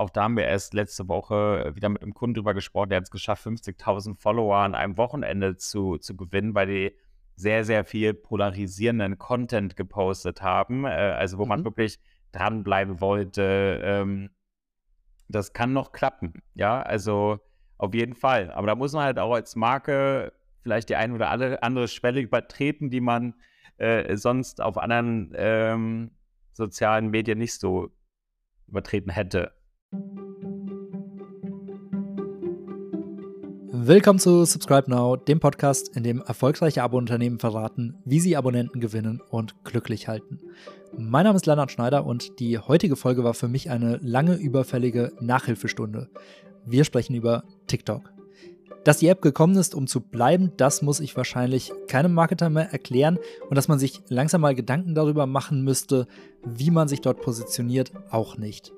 auch da haben wir erst letzte Woche wieder mit einem Kunden drüber gesprochen, der hat es geschafft, 50.000 Follower an einem Wochenende zu, zu gewinnen, weil die sehr, sehr viel polarisierenden Content gepostet haben. Äh, also wo mhm. man wirklich dranbleiben wollte. Ähm, das kann noch klappen. Ja, also auf jeden Fall. Aber da muss man halt auch als Marke vielleicht die eine oder andere Schwelle übertreten, die man äh, sonst auf anderen ähm, sozialen Medien nicht so übertreten hätte. Willkommen zu Subscribe Now, dem Podcast, in dem erfolgreiche Abo-Unternehmen verraten, wie sie Abonnenten gewinnen und glücklich halten. Mein Name ist Leonard Schneider und die heutige Folge war für mich eine lange überfällige Nachhilfestunde. Wir sprechen über TikTok. Dass die App gekommen ist, um zu bleiben, das muss ich wahrscheinlich keinem Marketer mehr erklären und dass man sich langsam mal Gedanken darüber machen müsste, wie man sich dort positioniert, auch nicht.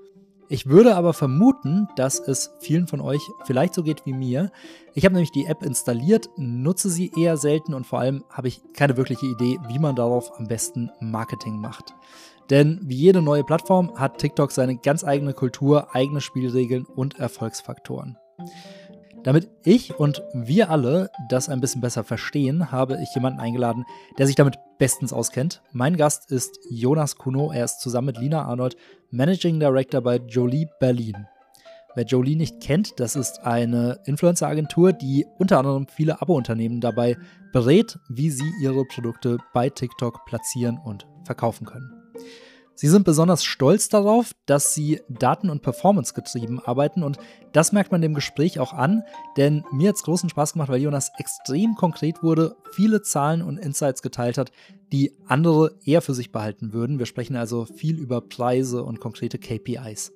Ich würde aber vermuten, dass es vielen von euch vielleicht so geht wie mir. Ich habe nämlich die App installiert, nutze sie eher selten und vor allem habe ich keine wirkliche Idee, wie man darauf am besten Marketing macht. Denn wie jede neue Plattform hat TikTok seine ganz eigene Kultur, eigene Spielregeln und Erfolgsfaktoren. Damit ich und wir alle das ein bisschen besser verstehen, habe ich jemanden eingeladen, der sich damit bestens auskennt. Mein Gast ist Jonas Kuno. Er ist zusammen mit Lina Arnold Managing Director bei Jolie Berlin. Wer Jolie nicht kennt, das ist eine Influencer-Agentur, die unter anderem viele Abo-Unternehmen dabei berät, wie sie ihre Produkte bei TikTok platzieren und verkaufen können. Sie sind besonders stolz darauf, dass sie daten- und performance getrieben arbeiten und das merkt man dem Gespräch auch an, denn mir hat es großen Spaß gemacht, weil Jonas extrem konkret wurde, viele Zahlen und Insights geteilt hat, die andere eher für sich behalten würden. Wir sprechen also viel über Preise und konkrete KPIs.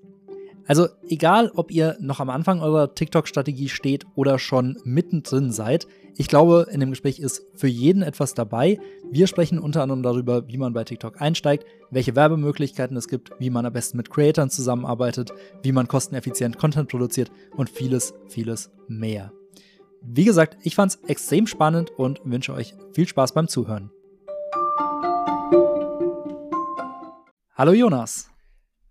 Also egal, ob ihr noch am Anfang eurer TikTok-Strategie steht oder schon mittendrin seid, ich glaube, in dem Gespräch ist für jeden etwas dabei. Wir sprechen unter anderem darüber, wie man bei TikTok einsteigt, welche Werbemöglichkeiten es gibt, wie man am besten mit Creatoren zusammenarbeitet, wie man kosteneffizient Content produziert und vieles, vieles mehr. Wie gesagt, ich fand es extrem spannend und wünsche euch viel Spaß beim Zuhören. Hallo Jonas.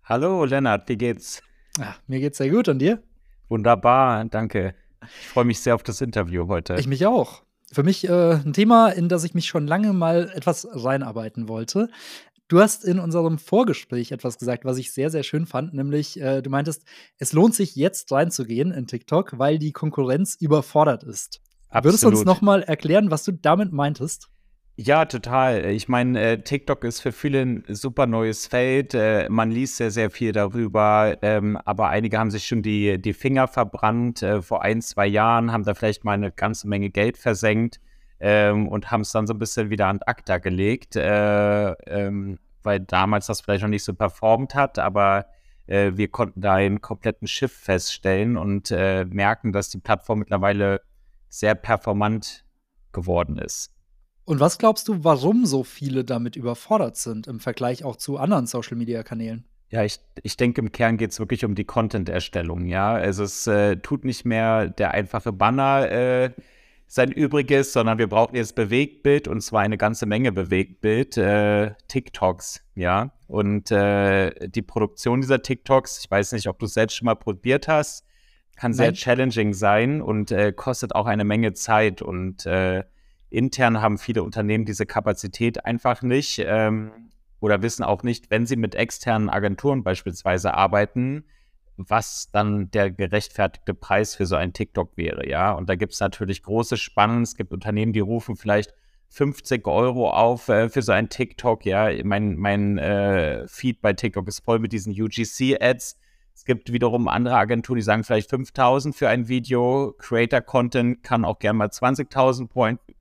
Hallo Lennart, wie geht's? Ja, mir geht's sehr gut und dir? Wunderbar, danke. Ich freue mich sehr auf das Interview heute. Ich mich auch. Für mich äh, ein Thema, in das ich mich schon lange mal etwas reinarbeiten wollte. Du hast in unserem Vorgespräch etwas gesagt, was ich sehr, sehr schön fand, nämlich äh, du meintest, es lohnt sich jetzt reinzugehen in TikTok, weil die Konkurrenz überfordert ist. Absolut. Würdest du uns noch mal erklären, was du damit meintest? Ja, total. Ich meine, äh, TikTok ist für viele ein super neues Feld. Äh, man liest sehr, sehr viel darüber, ähm, aber einige haben sich schon die, die Finger verbrannt äh, vor ein, zwei Jahren, haben da vielleicht mal eine ganze Menge Geld versenkt ähm, und haben es dann so ein bisschen wieder an ACTA gelegt, äh, ähm, weil damals das vielleicht noch nicht so performt hat, aber äh, wir konnten da einen kompletten Schiff feststellen und äh, merken, dass die Plattform mittlerweile sehr performant geworden ist. Und was glaubst du, warum so viele damit überfordert sind im Vergleich auch zu anderen Social-Media-Kanälen? Ja, ich, ich denke, im Kern geht es wirklich um die Content-Erstellung, ja. Also es äh, tut nicht mehr der einfache Banner äh, sein Übriges, sondern wir brauchen jetzt Bewegtbild und zwar eine ganze Menge Bewegtbild, äh, TikToks, ja. Und äh, die Produktion dieser TikToks, ich weiß nicht, ob du es selbst schon mal probiert hast, kann Nein. sehr challenging sein und äh, kostet auch eine Menge Zeit und äh, Intern haben viele Unternehmen diese Kapazität einfach nicht ähm, oder wissen auch nicht, wenn sie mit externen Agenturen beispielsweise arbeiten, was dann der gerechtfertigte Preis für so ein TikTok wäre, ja. Und da gibt es natürlich große Spannen. Es gibt Unternehmen, die rufen vielleicht 50 Euro auf äh, für so ein TikTok, ja. Mein, mein äh, Feed bei TikTok ist voll mit diesen UGC-Ads. Es gibt wiederum andere Agenturen, die sagen vielleicht 5000 für ein Video. Creator Content kann auch gerne mal 20.000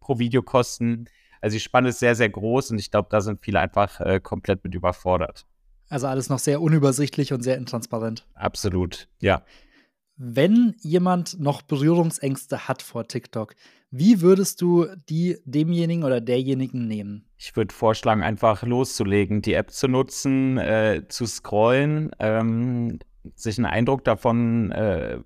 pro, Video kosten. Also die Spanne ist sehr, sehr groß und ich glaube, da sind viele einfach äh, komplett mit überfordert. Also alles noch sehr unübersichtlich und sehr intransparent. Absolut, ja. Wenn jemand noch Berührungsängste hat vor TikTok, wie würdest du die demjenigen oder derjenigen nehmen? Ich würde vorschlagen, einfach loszulegen, die App zu nutzen, äh, zu scrollen, ähm, sich einen Eindruck davon äh,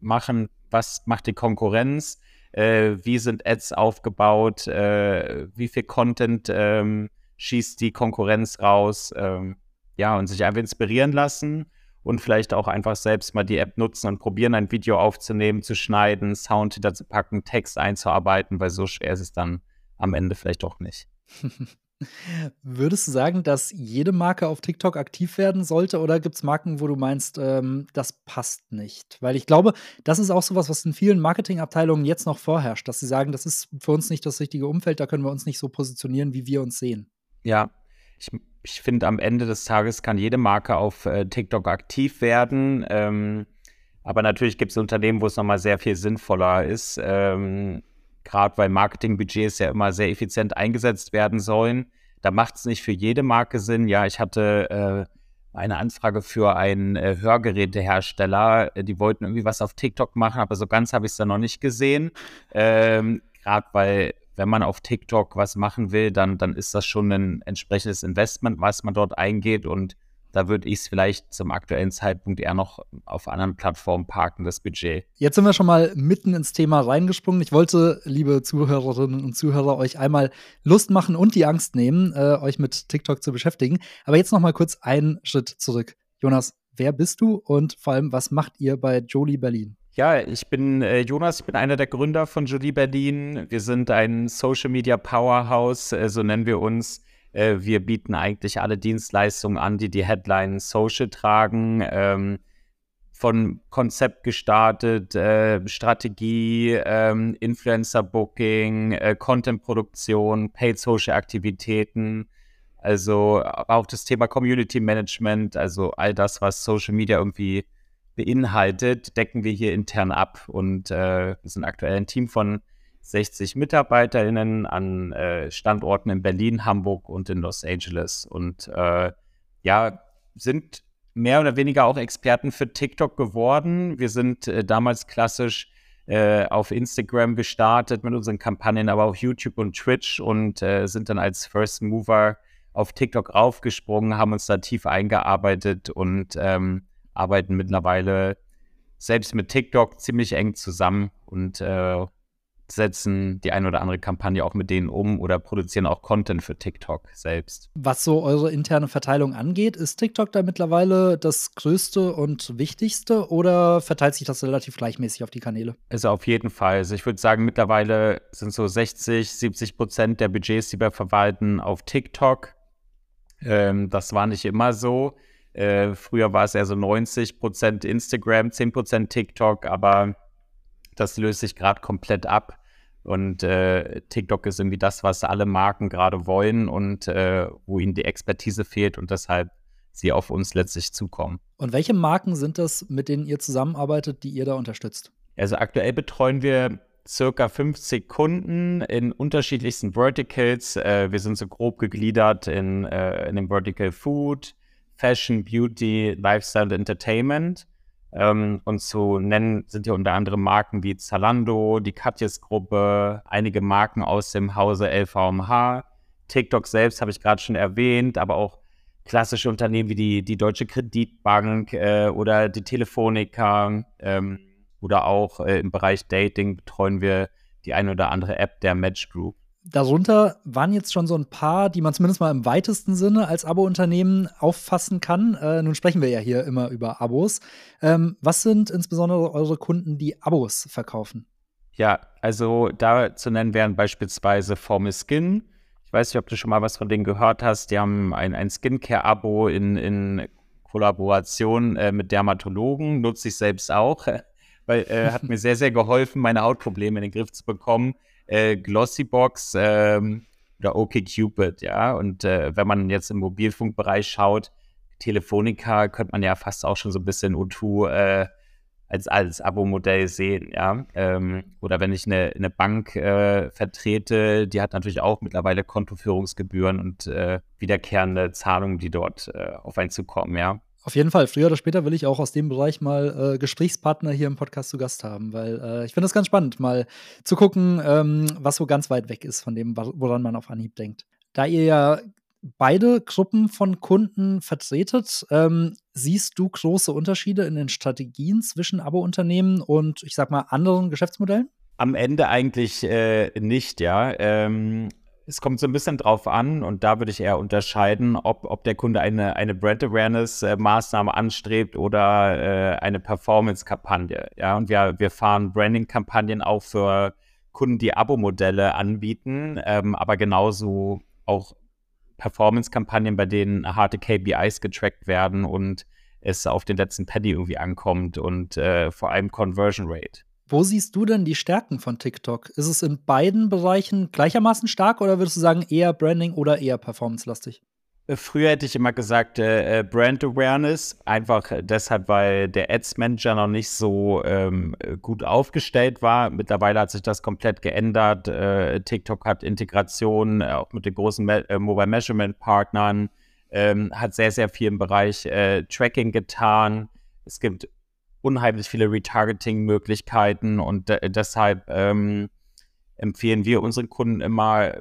machen, was macht die Konkurrenz, äh, wie sind Ads aufgebaut, äh, wie viel Content ähm, schießt die Konkurrenz raus, ähm, ja, und sich einfach inspirieren lassen und vielleicht auch einfach selbst mal die App nutzen und probieren, ein Video aufzunehmen, zu schneiden, Sound hinterzupacken, Text einzuarbeiten, weil so schwer ist es dann am Ende vielleicht doch nicht. Würdest du sagen, dass jede Marke auf TikTok aktiv werden sollte oder gibt es Marken, wo du meinst, ähm, das passt nicht? Weil ich glaube, das ist auch sowas, was in vielen Marketingabteilungen jetzt noch vorherrscht, dass sie sagen, das ist für uns nicht das richtige Umfeld, da können wir uns nicht so positionieren, wie wir uns sehen. Ja, ich, ich finde, am Ende des Tages kann jede Marke auf äh, TikTok aktiv werden. Ähm, aber natürlich gibt es Unternehmen, wo es nochmal sehr viel sinnvoller ist. Ähm, gerade weil Marketingbudgets ja immer sehr effizient eingesetzt werden sollen. Da macht es nicht für jede Marke Sinn. Ja, ich hatte äh, eine Anfrage für einen äh, Hörgerätehersteller. Die wollten irgendwie was auf TikTok machen, aber so ganz habe ich es da noch nicht gesehen. Ähm, gerade weil wenn man auf TikTok was machen will, dann, dann ist das schon ein entsprechendes Investment, was man dort eingeht. Und da würde ich es vielleicht zum aktuellen Zeitpunkt eher noch auf anderen Plattformen parken, das Budget. Jetzt sind wir schon mal mitten ins Thema reingesprungen. Ich wollte, liebe Zuhörerinnen und Zuhörer, euch einmal Lust machen und die Angst nehmen, äh, euch mit TikTok zu beschäftigen. Aber jetzt noch mal kurz einen Schritt zurück. Jonas, wer bist du und vor allem, was macht ihr bei Jolie Berlin? Ja, ich bin äh, Jonas, ich bin einer der Gründer von Jolie Berlin. Wir sind ein Social Media Powerhouse, äh, so nennen wir uns. Äh, wir bieten eigentlich alle Dienstleistungen an, die die Headline Social tragen. Ähm, von Konzept gestartet, äh, Strategie, ähm, Influencer-Booking, äh, Content-Produktion, Paid-Social-Aktivitäten, also auch das Thema Community Management, also all das, was Social Media irgendwie beinhaltet, decken wir hier intern ab. Und äh, wir sind aktuell ein Team von 60 MitarbeiterInnen an äh, Standorten in Berlin, Hamburg und in Los Angeles. Und äh, ja, sind mehr oder weniger auch Experten für TikTok geworden. Wir sind äh, damals klassisch äh, auf Instagram gestartet mit unseren Kampagnen, aber auch YouTube und Twitch und äh, sind dann als First Mover auf TikTok raufgesprungen, haben uns da tief eingearbeitet und ähm, arbeiten mittlerweile selbst mit TikTok ziemlich eng zusammen und äh, setzen die eine oder andere Kampagne auch mit denen um oder produzieren auch Content für TikTok selbst. Was so eure interne Verteilung angeht, ist TikTok da mittlerweile das größte und wichtigste oder verteilt sich das relativ gleichmäßig auf die Kanäle? Also auf jeden Fall. Also ich würde sagen, mittlerweile sind so 60, 70 Prozent der Budgets, die wir verwalten, auf TikTok. Ähm, das war nicht immer so. Äh, früher war es eher so 90 Prozent Instagram, 10 Prozent TikTok, aber das löst sich gerade komplett ab. Und äh, TikTok ist irgendwie das, was alle Marken gerade wollen und äh, wo ihnen die Expertise fehlt und deshalb sie auf uns letztlich zukommen. Und welche Marken sind das, mit denen ihr zusammenarbeitet, die ihr da unterstützt? Also aktuell betreuen wir circa 50 Kunden in unterschiedlichsten Verticals. Äh, wir sind so grob gegliedert in, äh, in dem Vertical Food, Fashion, Beauty, Lifestyle und Entertainment. Ähm, und zu nennen sind hier unter anderem Marken wie Zalando, die Katjes-Gruppe, einige Marken aus dem Hause LVMH. TikTok selbst habe ich gerade schon erwähnt, aber auch klassische Unternehmen wie die, die Deutsche Kreditbank äh, oder die Telefonica ähm, oder auch äh, im Bereich Dating betreuen wir die eine oder andere App der Match Group. Darunter waren jetzt schon so ein paar, die man zumindest mal im weitesten Sinne als Abo-Unternehmen auffassen kann. Äh, nun sprechen wir ja hier immer über Abos. Ähm, was sind insbesondere eure Kunden, die Abos verkaufen? Ja, also da zu nennen wären beispielsweise Formel Skin. Ich weiß nicht, ob du schon mal was von denen gehört hast. Die haben ein, ein Skincare-Abo in, in Kollaboration äh, mit Dermatologen. Nutze ich selbst auch, weil äh, hat mir sehr, sehr geholfen, meine Hautprobleme in den Griff zu bekommen äh, Glossybox ähm, oder OkCupid, ja. Und äh, wenn man jetzt im Mobilfunkbereich schaut, Telefonica könnte man ja fast auch schon so ein bisschen O2 äh, als, als Abo-Modell sehen, ja. Ähm, oder wenn ich eine, eine Bank äh, vertrete, die hat natürlich auch mittlerweile Kontoführungsgebühren und äh, wiederkehrende Zahlungen, die dort äh, auf einen zukommen, ja. Auf jeden Fall. Früher oder später will ich auch aus dem Bereich mal äh, Gesprächspartner hier im Podcast zu Gast haben, weil äh, ich finde das ganz spannend, mal zu gucken, ähm, was so ganz weit weg ist von dem, woran man auf Anhieb denkt. Da ihr ja beide Gruppen von Kunden vertretet, ähm, siehst du große Unterschiede in den Strategien zwischen Abo-Unternehmen und ich sag mal anderen Geschäftsmodellen? Am Ende eigentlich äh, nicht, ja. Ähm, Es kommt so ein bisschen drauf an und da würde ich eher unterscheiden, ob, ob der Kunde eine, eine Brand Awareness-Maßnahme anstrebt oder äh, eine Performance-Kampagne. Ja, und wir, wir fahren Branding-Kampagnen auch für Kunden, die Abo-Modelle anbieten, ähm, aber genauso auch Performance-Kampagnen, bei denen harte KPIs getrackt werden und es auf den letzten Penny irgendwie ankommt und äh, vor allem Conversion Rate. Wo siehst du denn die Stärken von TikTok? Ist es in beiden Bereichen gleichermaßen stark oder würdest du sagen eher Branding oder eher performance-lastig? Äh, früher hätte ich immer gesagt äh, äh, Brand Awareness, einfach deshalb, weil der Ads Manager noch nicht so ähm, gut aufgestellt war. Mittlerweile hat sich das komplett geändert. Äh, TikTok hat Integration äh, auch mit den großen Me äh, Mobile Measurement Partnern, ähm, hat sehr, sehr viel im Bereich Tracking getan. Es gibt unheimlich viele Retargeting-Möglichkeiten und deshalb ähm, empfehlen wir unseren Kunden immer,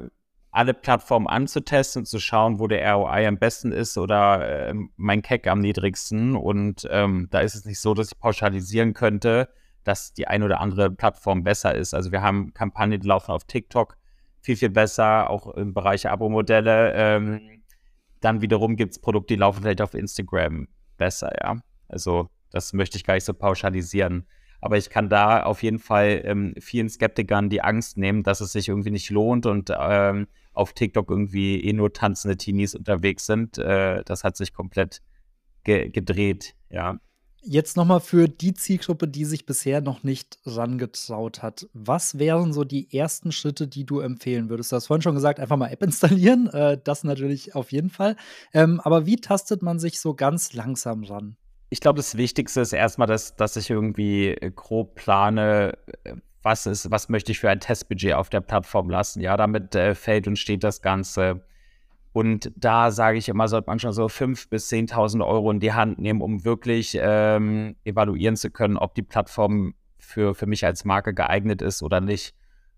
alle Plattformen anzutesten zu schauen, wo der ROI am besten ist oder äh, mein CAC am niedrigsten. Und ähm, da ist es nicht so, dass ich pauschalisieren könnte, dass die eine oder andere Plattform besser ist. Also wir haben Kampagnen, die laufen auf TikTok viel, viel besser, auch im Bereich Abo-Modelle. Ähm, dann wiederum gibt es Produkte, die laufen vielleicht auf Instagram besser, ja. Also das möchte ich gar nicht so pauschalisieren. Aber ich kann da auf jeden Fall ähm, vielen Skeptikern die Angst nehmen, dass es sich irgendwie nicht lohnt und ähm, auf TikTok irgendwie eh nur tanzende Teenies unterwegs sind. Äh, das hat sich komplett ge gedreht, ja. Jetzt nochmal für die Zielgruppe, die sich bisher noch nicht rangetraut hat. Was wären so die ersten Schritte, die du empfehlen würdest? Du hast vorhin schon gesagt, einfach mal App installieren. Äh, das natürlich auf jeden Fall. Ähm, aber wie tastet man sich so ganz langsam ran? Ich glaube, das Wichtigste ist erstmal, dass, dass ich irgendwie äh, grob plane, äh, was ist, was möchte ich für ein Testbudget auf der Plattform lassen. Ja, damit äh, fällt und steht das Ganze. Und da sage ich immer, sollte man schon so 5.000 bis 10.000 Euro in die Hand nehmen, um wirklich ähm, evaluieren zu können, ob die Plattform für, für mich als Marke geeignet ist oder nicht.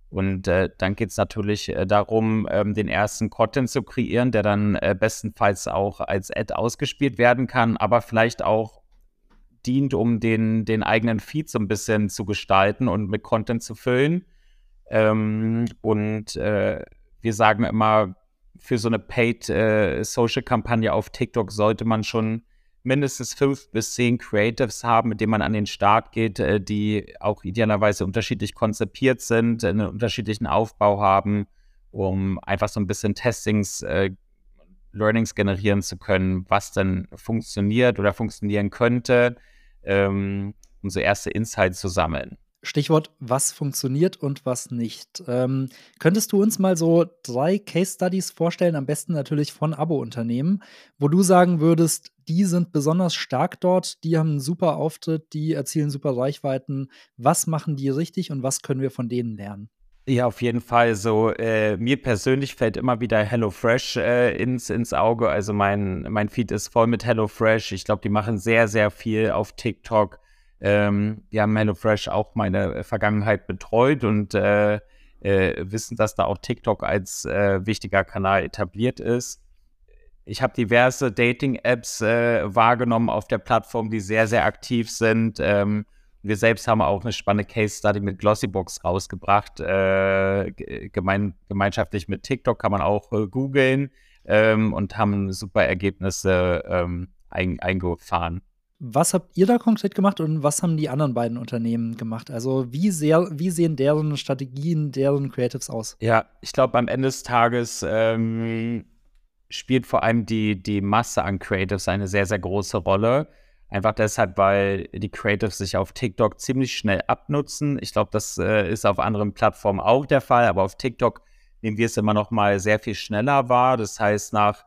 Und äh, dann geht es natürlich äh, darum, ähm, den ersten Content zu kreieren, der dann äh, bestenfalls auch als Ad ausgespielt werden kann, aber vielleicht auch dient, um den, den eigenen Feed so ein bisschen zu gestalten und mit Content zu füllen. Ähm, und äh, wir sagen immer, für so eine Paid-Social-Kampagne äh, auf TikTok sollte man schon mindestens fünf bis zehn Creatives haben, mit denen man an den Start geht, äh, die auch idealerweise unterschiedlich konzipiert sind, einen unterschiedlichen Aufbau haben, um einfach so ein bisschen Testings, äh, Learnings generieren zu können, was denn funktioniert oder funktionieren könnte ähm, so erste Insights zu sammeln. Stichwort, was funktioniert und was nicht. Ähm, könntest du uns mal so drei Case Studies vorstellen, am besten natürlich von Abo-Unternehmen, wo du sagen würdest, die sind besonders stark dort, die haben einen super Auftritt, die erzielen super Reichweiten. Was machen die richtig und was können wir von denen lernen? Ja, auf jeden Fall. So, äh, mir persönlich fällt immer wieder HelloFresh äh, ins, ins Auge. Also mein, mein Feed ist voll mit HelloFresh. Ich glaube, die machen sehr, sehr viel auf TikTok. Ähm, die haben HelloFresh auch meine Vergangenheit betreut und äh, äh wissen, dass da auch TikTok als äh, wichtiger Kanal etabliert ist. Ich habe diverse Dating-Apps äh, wahrgenommen auf der Plattform, die sehr, sehr aktiv sind. Ähm, wir selbst haben auch eine spannende Case Study mit Glossybox rausgebracht. Äh, gemein, gemeinschaftlich mit TikTok kann man auch äh, googeln ähm, und haben super Ergebnisse ähm, ein, eingefahren. Was habt ihr da konkret gemacht und was haben die anderen beiden Unternehmen gemacht? Also wie, sehr, wie sehen deren Strategien, deren Creatives aus? Ja, ich glaube, am Ende des Tages ähm, spielt vor allem die, die Masse an Creatives eine sehr, sehr große Rolle. Einfach deshalb, weil die Creatives sich auf TikTok ziemlich schnell abnutzen. Ich glaube, das äh, ist auf anderen Plattformen auch der Fall, aber auf TikTok nehmen wir es immer noch mal sehr viel schneller wahr. Das heißt, nach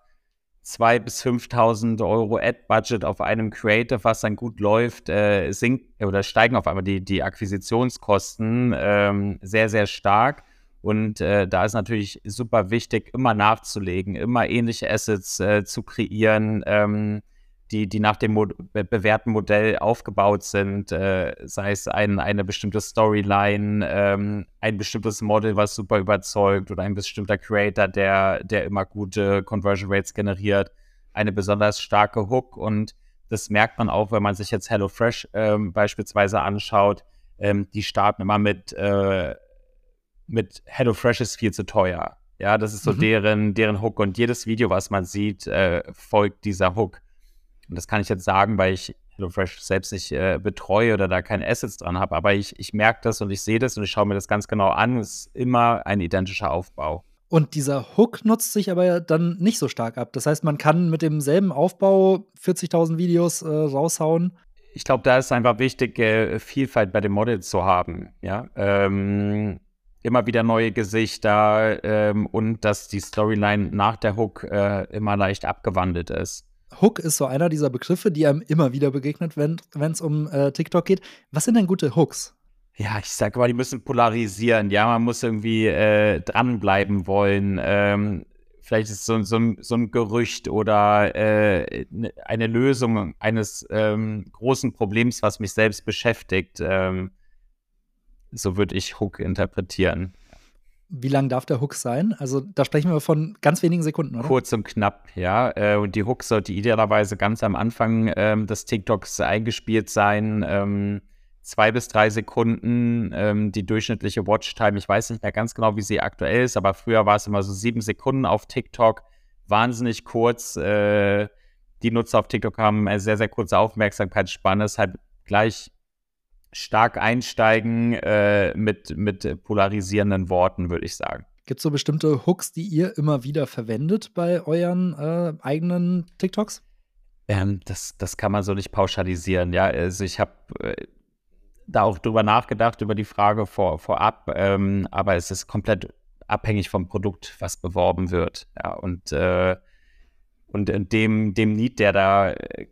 2.000 bis 5.000 Euro Ad-Budget auf einem Creative, was dann gut läuft, äh, sinkt oder steigen auf einmal die, die Akquisitionskosten ähm, sehr, sehr stark. Und äh, da ist natürlich super wichtig, immer nachzulegen, immer ähnliche Assets äh, zu kreieren. Ähm, die, die nach dem Mo bewährten Modell aufgebaut sind, äh, sei es ein, eine bestimmte Storyline, ähm, ein bestimmtes Model, was super überzeugt oder ein bestimmter Creator, der, der immer gute Conversion Rates generiert, eine besonders starke Hook und das merkt man auch, wenn man sich jetzt HelloFresh ähm, beispielsweise anschaut. Ähm, die starten immer mit, äh, mit HelloFresh ist viel zu teuer. Ja, das ist so mhm. deren, deren Hook. Und jedes Video, was man sieht, äh, folgt dieser Hook. Und das kann ich jetzt sagen, weil ich HelloFresh selbst nicht äh, betreue oder da keine Assets dran habe. Aber ich, ich merke das und ich sehe das und ich schaue mir das ganz genau an. Es ist immer ein identischer Aufbau. Und dieser Hook nutzt sich aber dann nicht so stark ab. Das heißt, man kann mit demselben Aufbau 40.000 Videos äh, raushauen. Ich glaube, da ist einfach wichtig, äh, Vielfalt bei den Models zu haben. Ja, ähm, immer wieder neue Gesichter ähm, und dass die Storyline nach der Hook äh, immer leicht abgewandelt ist. Hook ist so einer dieser Begriffe, die einem immer wieder begegnet, wenn es um äh, TikTok geht. Was sind denn gute Hooks? Ja, ich sag mal, die müssen polarisieren. Ja, man muss irgendwie äh, dranbleiben wollen. Ähm, vielleicht ist so, so, so ein Gerücht oder äh, ne, eine Lösung eines ähm, großen Problems, was mich selbst beschäftigt. Ähm, so würde ich Hook interpretieren. Wie lang darf der Hook sein? Also da sprechen wir von ganz wenigen Sekunden, oder? Kurz und knapp, ja. Äh, und die Hook sollte idealerweise ganz am Anfang ähm, des TikToks eingespielt sein. Ähm, zwei bis drei Sekunden ähm, die durchschnittliche Watchtime. Ich weiß nicht mehr ganz genau, wie sie aktuell ist, aber früher war es immer so sieben Sekunden auf TikTok. Wahnsinnig kurz. Äh, die Nutzer auf TikTok haben eine sehr, sehr kurze Aufmerksamkeitsspanne. Deshalb gleich stark einsteigen äh, mit, mit polarisierenden Worten, würde ich sagen. Gibt es so bestimmte Hooks, die ihr immer wieder verwendet bei euren äh, eigenen TikToks? Ähm, das, das kann man so nicht pauschalisieren. Ja, also ich habe äh, da auch drüber nachgedacht, über die Frage vor, vorab, ähm, aber es ist komplett abhängig vom Produkt, was beworben wird. Ja, und, äh, und dem, dem Need, der da äh,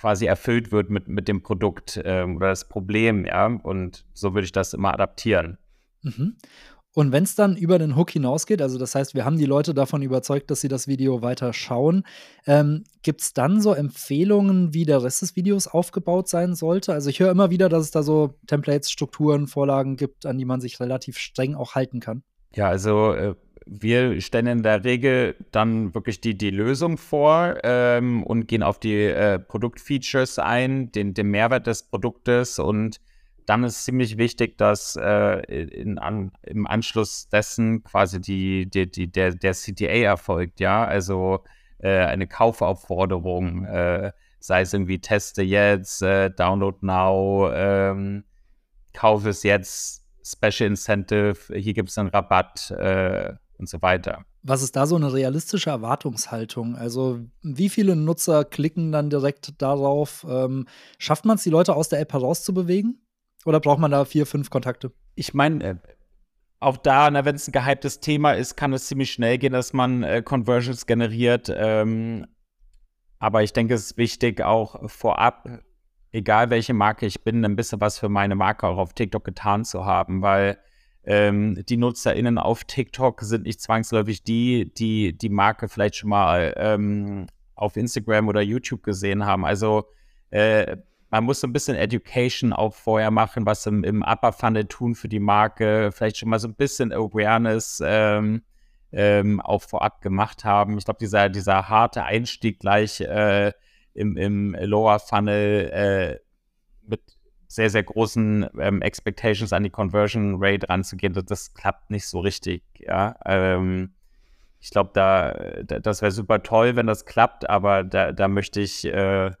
quasi erfüllt wird mit, mit dem Produkt ähm, oder das Problem, ja. Und so würde ich das immer adaptieren. Mhm. Und wenn es dann über den Hook hinausgeht, also das heißt, wir haben die Leute davon überzeugt, dass sie das Video weiter schauen, ähm, gibt es dann so Empfehlungen, wie der Rest des Videos aufgebaut sein sollte? Also ich höre immer wieder, dass es da so Templates, Strukturen, Vorlagen gibt, an die man sich relativ streng auch halten kann. Ja, also äh, wir stellen in der Regel dann wirklich die, die Lösung vor ähm, und gehen auf die äh, Produktfeatures ein, den, den Mehrwert des Produktes. Und dann ist ziemlich wichtig, dass äh, in, an, im Anschluss dessen quasi die, die, die, der, der CTA erfolgt, ja, also äh, eine Kaufaufforderung, äh, sei es irgendwie teste jetzt, äh, download now, ähm, kauf es jetzt, Special Incentive, hier gibt es einen Rabatt, äh, und so weiter. Was ist da so eine realistische Erwartungshaltung? Also, wie viele Nutzer klicken dann direkt darauf? Ähm, schafft man es, die Leute aus der App herauszubewegen? Oder braucht man da vier, fünf Kontakte? Ich meine, äh, auch da, wenn es ein gehyptes Thema ist, kann es ziemlich schnell gehen, dass man äh, Conversions generiert. Ähm, aber ich denke, es ist wichtig, auch vorab, egal welche Marke ich bin, ein bisschen was für meine Marke auch auf TikTok getan zu haben, weil ähm, die NutzerInnen auf TikTok sind nicht zwangsläufig die, die die Marke vielleicht schon mal ähm, auf Instagram oder YouTube gesehen haben. Also äh, man muss so ein bisschen Education auch vorher machen, was im, im Upper Funnel tun für die Marke, vielleicht schon mal so ein bisschen Awareness ähm, ähm, auch vorab gemacht haben. Ich glaube, dieser, dieser harte Einstieg gleich äh, im, im Lower Funnel äh, mit sehr, sehr großen ähm, Expectations an die Conversion Rate ranzugehen, das, das klappt nicht so richtig. Ja, ähm, ich glaube, da, da, das wäre super toll, wenn das klappt, aber da, da möchte ich äh,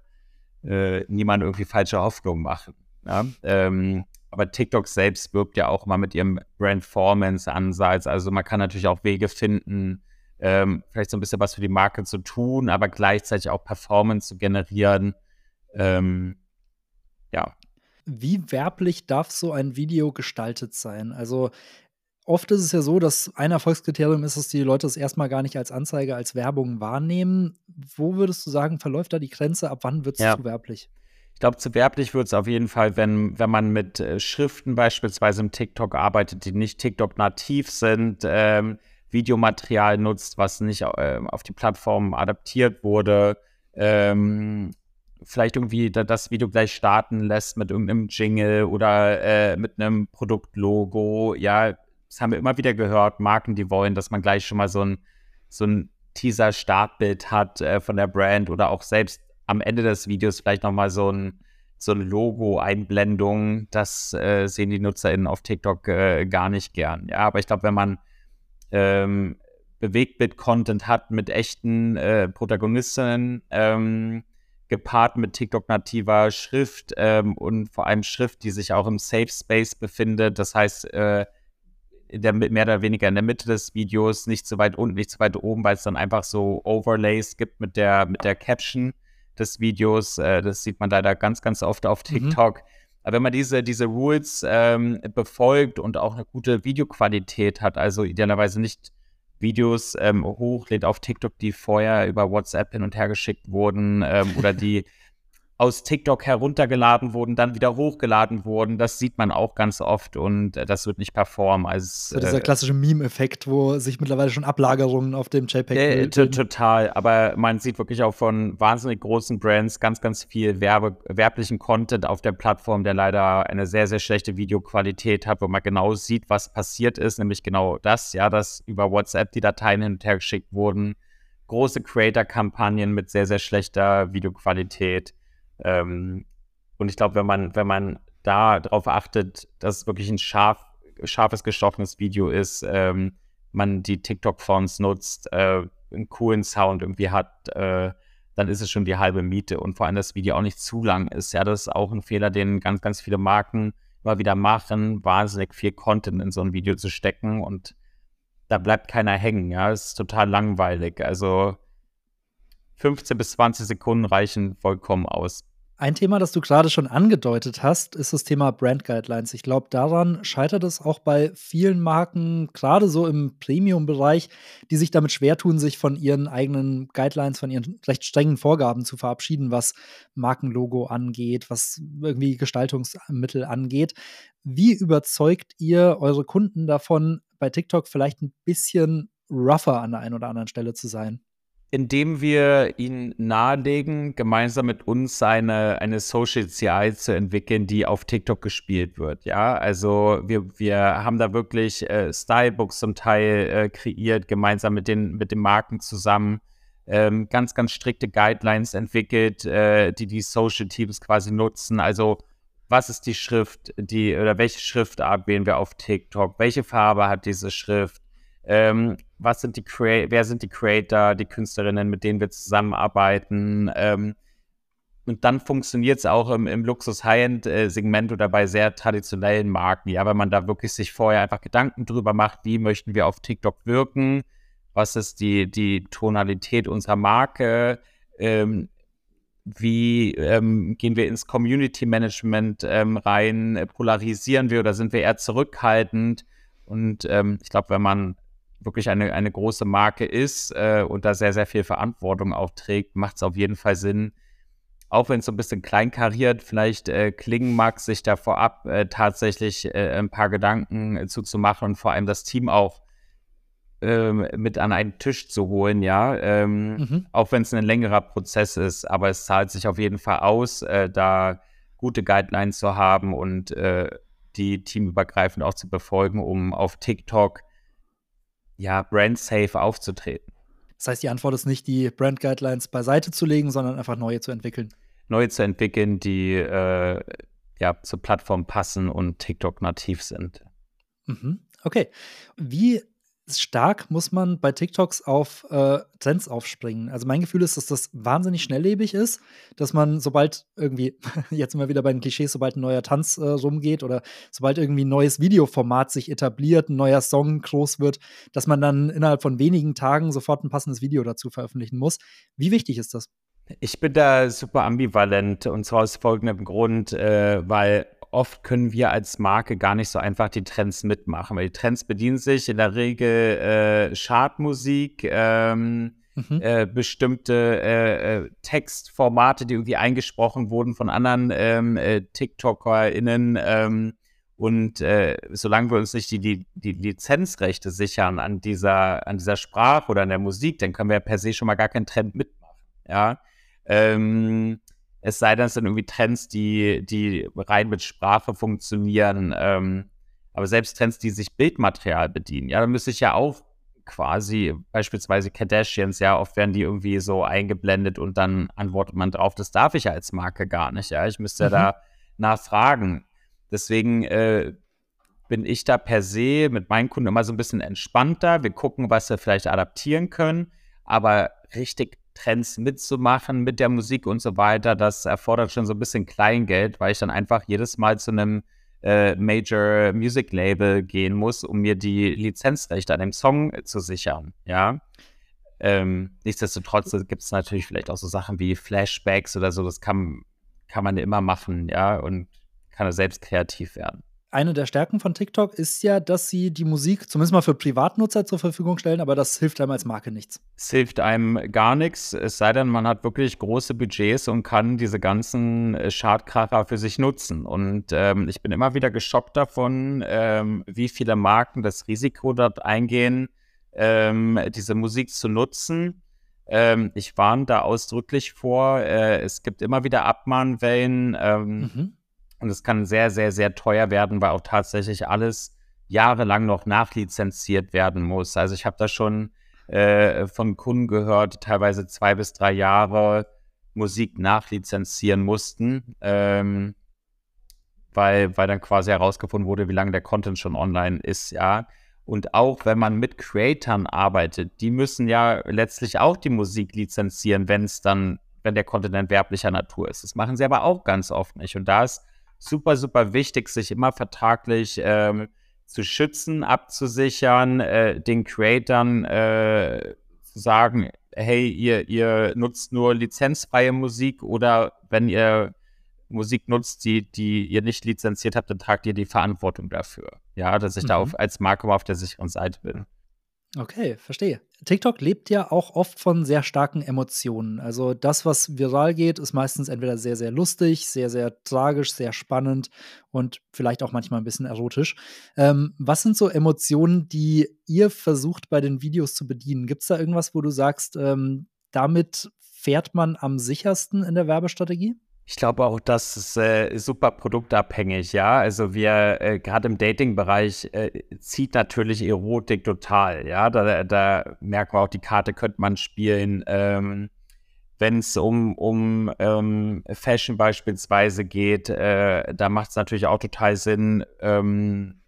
äh, niemand irgendwie falsche Hoffnung machen. Ja? Ähm, aber TikTok selbst wirbt ja auch mal mit ihrem Brand-Formance-Ansatz. Also man kann natürlich auch Wege finden, ähm, vielleicht so ein bisschen was für die Marke zu tun, aber gleichzeitig auch Performance zu generieren. Ähm, ja, wie werblich darf so ein Video gestaltet sein? Also oft ist es ja so, dass ein Erfolgskriterium ist, dass die Leute es erstmal gar nicht als Anzeige, als Werbung wahrnehmen. Wo würdest du sagen, verläuft da die Grenze? Ab wann wird es ja. zu werblich? Ich glaube, zu werblich wird es auf jeden Fall, wenn, wenn man mit äh, Schriften beispielsweise im TikTok arbeitet, die nicht TikTok-nativ sind, ähm, Videomaterial nutzt, was nicht äh, auf die Plattform adaptiert wurde, ähm, vielleicht irgendwie das Video gleich starten lässt mit irgendeinem Jingle oder äh, mit einem Produktlogo. Ja, das haben wir immer wieder gehört, Marken, die wollen, dass man gleich schon mal so ein, so ein Teaser-Startbild hat äh, von der Brand oder auch selbst am Ende des Videos vielleicht nochmal so ein, so ein Logo-Einblendung. Das äh, sehen die NutzerInnen auf TikTok äh, gar nicht gern. Ja, aber ich glaube, wenn man ähm, Bewegtbild-Content hat mit echten äh, Protagonistinnen, ähm, gepaart mit TikTok-nativer Schrift ähm, und vor allem Schrift, die sich auch im Safe Space befindet. Das heißt, äh, der, mehr oder weniger in der Mitte des Videos, nicht zu weit unten, nicht zu weit oben, weil es dann einfach so Overlays gibt mit der, mit der Caption des Videos. Äh, das sieht man leider ganz, ganz oft auf mhm. TikTok. Mhm. Aber wenn man diese, diese Rules ähm, befolgt und auch eine gute Videoqualität hat, also idealerweise nicht Videos ähm, hochlädt auf TikTok, die vorher über WhatsApp hin und her geschickt wurden ähm, oder die aus TikTok heruntergeladen wurden, dann wieder hochgeladen wurden. Das sieht man auch ganz oft und äh, das wird nicht performen. Also, so dieser äh, klassische Meme-Effekt, wo sich mittlerweile schon Ablagerungen auf dem JPEG äh, Total, aber man sieht wirklich auch von wahnsinnig großen Brands ganz, ganz viel Werbe werblichen Content auf der Plattform, der leider eine sehr, sehr schlechte Videoqualität hat, wo man genau sieht, was passiert ist, nämlich genau das, ja, dass über WhatsApp die Dateien hin und her geschickt wurden. Große Creator-Kampagnen mit sehr, sehr schlechter Videoqualität ähm, und ich glaube, wenn man, wenn man da darauf achtet, dass es wirklich ein scharf, scharfes, gestochenes Video ist, ähm, man die TikTok-Fonts nutzt, äh, einen coolen Sound irgendwie hat, äh, dann ist es schon die halbe Miete. Und vor allem das Video auch nicht zu lang ist. Ja, das ist auch ein Fehler, den ganz, ganz viele Marken immer wieder machen, wahnsinnig viel Content in so ein Video zu stecken und da bleibt keiner hängen. Ja, es ist total langweilig. Also 15 bis 20 Sekunden reichen vollkommen aus. Ein Thema, das du gerade schon angedeutet hast, ist das Thema Brand Guidelines. Ich glaube, daran scheitert es auch bei vielen Marken, gerade so im Premium-Bereich, die sich damit schwer tun, sich von ihren eigenen Guidelines, von ihren recht strengen Vorgaben zu verabschieden, was Markenlogo angeht, was irgendwie Gestaltungsmittel angeht. Wie überzeugt ihr eure Kunden davon, bei TikTok vielleicht ein bisschen rougher an der einen oder anderen Stelle zu sein? Indem wir ihn nahelegen, gemeinsam mit uns eine, eine Social CI zu entwickeln, die auf TikTok gespielt wird. Ja, also wir, wir haben da wirklich äh, Stylebooks zum Teil äh, kreiert, gemeinsam mit den, mit den Marken zusammen. Ähm, ganz, ganz strikte Guidelines entwickelt, äh, die die Social Teams quasi nutzen. Also was ist die Schrift, die oder welche Schriftart wählen wir auf TikTok? Welche Farbe hat diese Schrift? Ähm, was sind die wer sind die Creator, die Künstlerinnen, mit denen wir zusammenarbeiten? Ähm, und dann funktioniert es auch im, im Luxus-High-End-Segment oder bei sehr traditionellen Marken, ja, weil man da wirklich sich vorher einfach Gedanken drüber macht, wie möchten wir auf TikTok wirken, was ist die, die Tonalität unserer Marke, ähm, wie ähm, gehen wir ins Community Management ähm, rein, polarisieren wir oder sind wir eher zurückhaltend? Und ähm, ich glaube, wenn man wirklich eine, eine große Marke ist äh, und da sehr, sehr viel Verantwortung auch trägt, macht es auf jeden Fall Sinn, auch wenn es so ein bisschen kleinkariert vielleicht äh, klingen mag, sich da vorab äh, tatsächlich äh, ein paar Gedanken äh, zuzumachen und vor allem das Team auch ähm, mit an einen Tisch zu holen, ja. Ähm, mhm. Auch wenn es ein längerer Prozess ist, aber es zahlt sich auf jeden Fall aus, äh, da gute Guidelines zu haben und die teamübergreifend auch zu befolgen, um auf TikTok ja, brand-safe aufzutreten. Das heißt, die Antwort ist nicht, die Brand-Guidelines beiseite zu legen, sondern einfach neue zu entwickeln. Neue zu entwickeln, die äh, ja zur Plattform passen und TikTok nativ sind. Mhm. Okay. Wie stark muss man bei TikToks auf äh, Trends aufspringen. Also mein Gefühl ist, dass das wahnsinnig schnelllebig ist, dass man, sobald irgendwie, jetzt immer wieder bei den Klischees, sobald ein neuer Tanz äh, rumgeht oder sobald irgendwie ein neues Videoformat sich etabliert, ein neuer Song groß wird, dass man dann innerhalb von wenigen Tagen sofort ein passendes Video dazu veröffentlichen muss. Wie wichtig ist das? Ich bin da super ambivalent und zwar aus folgendem Grund, äh, weil oft können wir als Marke gar nicht so einfach die Trends mitmachen, weil die Trends bedienen sich in der Regel äh, Chartmusik, ähm, mhm. äh, bestimmte äh, äh Textformate, die irgendwie eingesprochen wurden von anderen ähm, äh, TikTokerInnen. Ähm, und äh, solange wir uns nicht die, die, die, Lizenzrechte sichern an dieser, an dieser Sprache oder an der Musik, dann können wir ja per se schon mal gar keinen Trend mitmachen. Ja. Ähm, es sei denn, es sind irgendwie Trends, die, die rein mit Sprache funktionieren. Ähm, aber selbst Trends, die sich Bildmaterial bedienen, ja, da müsste ich ja auch quasi, beispielsweise Kardashians, ja, oft werden die irgendwie so eingeblendet und dann antwortet man drauf, das darf ich ja als Marke gar nicht, ja. Ich müsste mhm. ja da nachfragen. Deswegen äh, bin ich da per se mit meinen Kunden immer so ein bisschen entspannter. Wir gucken, was wir vielleicht adaptieren können, aber richtig Trends mitzumachen mit der Musik und so weiter, das erfordert schon so ein bisschen Kleingeld, weil ich dann einfach jedes Mal zu einem äh, Major Music Label gehen muss, um mir die Lizenzrechte an dem Song zu sichern, ja. Ähm, nichtsdestotrotz gibt es natürlich vielleicht auch so Sachen wie Flashbacks oder so, das kann, kann man immer machen, ja, und kann selbst kreativ werden eine der Stärken von TikTok ist ja, dass sie die Musik zumindest mal für Privatnutzer zur Verfügung stellen, aber das hilft einem als Marke nichts. Es hilft einem gar nichts, es sei denn, man hat wirklich große Budgets und kann diese ganzen äh, Schadkracher für sich nutzen. Und ähm, ich bin immer wieder geschockt davon, ähm, wie viele Marken das Risiko dort eingehen, ähm, diese Musik zu nutzen. Ähm, ich warne da ausdrücklich vor. Äh, es gibt immer wieder Abmahnwellen. Ähm, mhm und es kann sehr, sehr, sehr teuer werden, weil auch tatsächlich alles jahrelang noch nachlizenziert werden muss. Also ich habe da schon äh, von Kunden gehört, die teilweise zwei bis drei Jahre Musik nachlizenzieren mussten, ähm, weil, weil dann quasi herausgefunden wurde, wie lange der Content schon online ist, ja. Und auch wenn man mit Creatern arbeitet, die müssen ja letztlich auch die Musik lizenzieren, wenn es dann, wenn der Content entwerblicher Natur ist. Das machen sie aber auch ganz oft nicht. Und da ist super, super wichtig, sich immer vertraglich ähm, zu schützen, abzusichern, äh, den Creatern äh, zu sagen, hey, ihr, ihr nutzt nur lizenzfreie Musik oder wenn ihr Musik nutzt, die, die ihr nicht lizenziert habt, dann tragt ihr die Verantwortung dafür. Ja, dass ich mhm. da auf, als Marke auf der sicheren Seite bin. Okay, verstehe. TikTok lebt ja auch oft von sehr starken Emotionen. Also das, was viral geht, ist meistens entweder sehr, sehr lustig, sehr, sehr tragisch, sehr spannend und vielleicht auch manchmal ein bisschen erotisch. Ähm, was sind so Emotionen, die ihr versucht bei den Videos zu bedienen? Gibt es da irgendwas, wo du sagst, ähm, damit fährt man am sichersten in der Werbestrategie? Ich glaube auch, das ist äh, super produktabhängig, ja. Also wir, äh, gerade im Dating-Bereich, äh, zieht natürlich Erotik total, ja. Da, da merken wir auch, die Karte könnte man spielen. Ähm, Wenn es um, um ähm, Fashion beispielsweise geht, äh, da macht es natürlich auch total Sinn, ähm,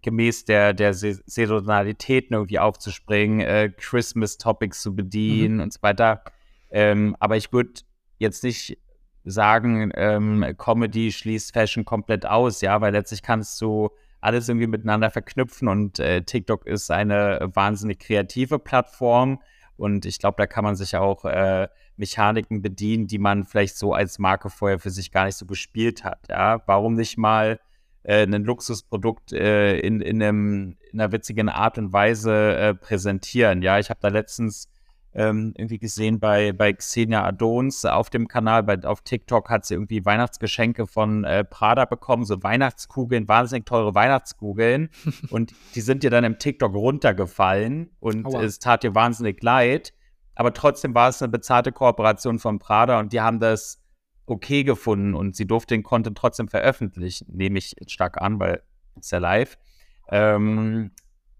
gemäß der, der Saisonalitäten irgendwie aufzuspringen, äh, Christmas-Topics zu bedienen mhm. und so weiter. Ähm, aber ich würde jetzt nicht sagen, ähm, Comedy schließt Fashion komplett aus, ja, weil letztlich kannst du alles irgendwie miteinander verknüpfen und äh, TikTok ist eine wahnsinnig kreative Plattform und ich glaube, da kann man sich auch äh, Mechaniken bedienen, die man vielleicht so als Marke vorher für sich gar nicht so gespielt hat, ja. Warum nicht mal äh, ein Luxusprodukt äh, in, in, einem, in einer witzigen Art und Weise äh, präsentieren, ja. Ich habe da letztens ähm, irgendwie gesehen bei, bei Xenia Adons auf dem Kanal, bei, auf TikTok hat sie irgendwie Weihnachtsgeschenke von äh, Prada bekommen, so Weihnachtskugeln, wahnsinnig teure Weihnachtskugeln. und die sind ihr dann im TikTok runtergefallen und Aua. es tat ihr wahnsinnig leid. Aber trotzdem war es eine bezahlte Kooperation von Prada und die haben das okay gefunden und sie durfte den Content trotzdem veröffentlichen, nehme ich stark an, weil es ja live. Ähm,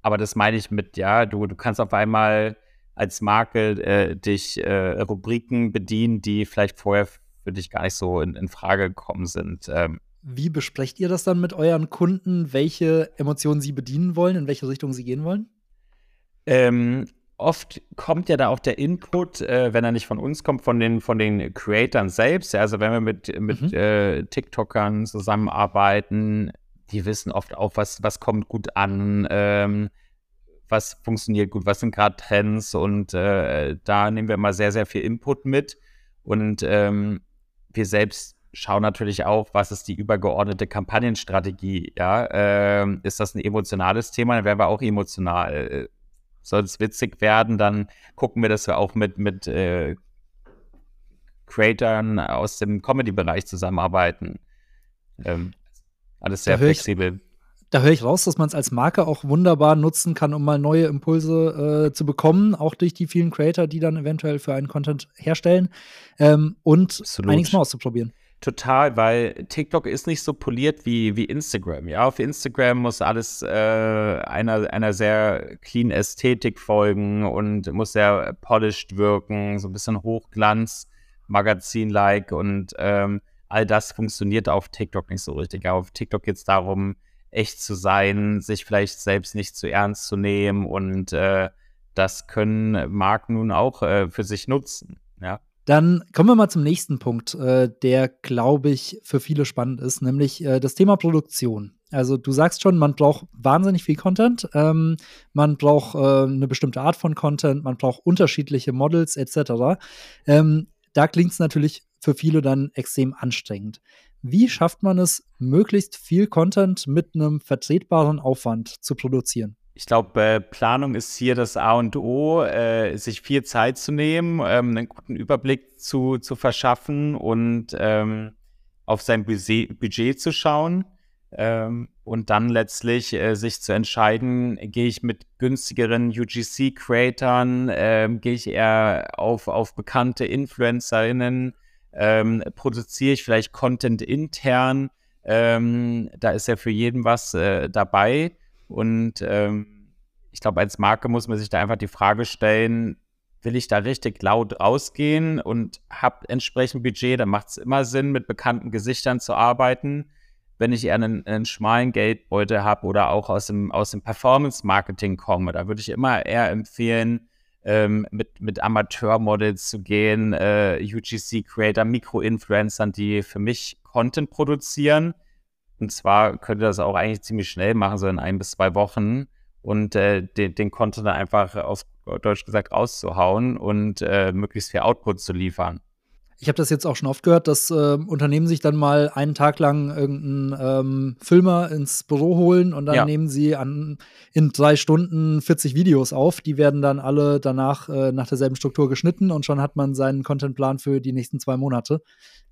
aber das meine ich mit, ja, du, du kannst auf einmal als Marke äh, dich äh, Rubriken bedienen, die vielleicht vorher für dich gar nicht so in, in Frage gekommen sind. Ähm, Wie besprecht ihr das dann mit euren Kunden, welche Emotionen sie bedienen wollen, in welche Richtung sie gehen wollen? Ähm, oft kommt ja da auch der Input, äh, wenn er nicht von uns kommt, von den, von den Creatern selbst. Also wenn wir mit, mit mhm. äh, TikTokern zusammenarbeiten, die wissen oft auch, was, was kommt gut an. Ähm, was funktioniert gut, was sind gerade Trends und äh, da nehmen wir immer sehr, sehr viel Input mit und ähm, wir selbst schauen natürlich auch, was ist die übergeordnete Kampagnenstrategie, ja, ähm, ist das ein emotionales Thema, dann werden wir auch emotional. Soll es witzig werden, dann gucken wir, dass wir auch mit, mit äh, Creatern aus dem Comedy-Bereich zusammenarbeiten. Ähm, alles sehr flexibel da höre ich raus, dass man es als Marke auch wunderbar nutzen kann, um mal neue Impulse äh, zu bekommen, auch durch die vielen Creator, die dann eventuell für einen Content herstellen ähm, und Absolut. einiges mal auszuprobieren. Total, weil TikTok ist nicht so poliert wie, wie Instagram. Ja, auf Instagram muss alles äh, einer, einer sehr clean Ästhetik folgen und muss sehr polished wirken, so ein bisschen Hochglanz, Magazin-like und ähm, all das funktioniert auf TikTok nicht so richtig. auf TikTok geht es darum, echt zu sein, sich vielleicht selbst nicht zu ernst zu nehmen und äh, das können Marken nun auch äh, für sich nutzen. Ja. Dann kommen wir mal zum nächsten Punkt, äh, der, glaube ich, für viele spannend ist, nämlich äh, das Thema Produktion. Also du sagst schon, man braucht wahnsinnig viel Content, ähm, man braucht äh, eine bestimmte Art von Content, man braucht unterschiedliche Models etc. Ähm, da klingt es natürlich für viele dann extrem anstrengend. Wie schafft man es, möglichst viel Content mit einem vertretbaren Aufwand zu produzieren? Ich glaube, äh, Planung ist hier das A und O, äh, sich viel Zeit zu nehmen, ähm, einen guten Überblick zu, zu verschaffen und ähm, auf sein Budget, Budget zu schauen. Ähm, und dann letztlich äh, sich zu entscheiden, gehe ich mit günstigeren UGC-Creatern, ähm, gehe ich eher auf, auf bekannte InfluencerInnen, ähm, produziere ich vielleicht Content intern. Ähm, da ist ja für jeden was äh, dabei. Und ähm, ich glaube, als Marke muss man sich da einfach die Frage stellen, will ich da richtig laut rausgehen und habe entsprechend Budget, dann macht es immer Sinn, mit bekannten Gesichtern zu arbeiten. Wenn ich eher einen, einen schmalen Geldbeutel habe oder auch aus dem, aus dem Performance-Marketing komme, da würde ich immer eher empfehlen, ähm, mit, mit Amateurmodels zu gehen, äh, UGC-Creator, Mikro-Influencern, die für mich Content produzieren. Und zwar könnt ihr das auch eigentlich ziemlich schnell machen, so in ein bis zwei Wochen und äh, den, den Content einfach auf Deutsch gesagt rauszuhauen und äh, möglichst viel Output zu liefern. Ich habe das jetzt auch schon oft gehört, dass äh, Unternehmen sich dann mal einen Tag lang irgendeinen ähm, Filmer ins Büro holen und dann ja. nehmen sie an, in drei Stunden 40 Videos auf. Die werden dann alle danach äh, nach derselben Struktur geschnitten und schon hat man seinen Contentplan für die nächsten zwei Monate.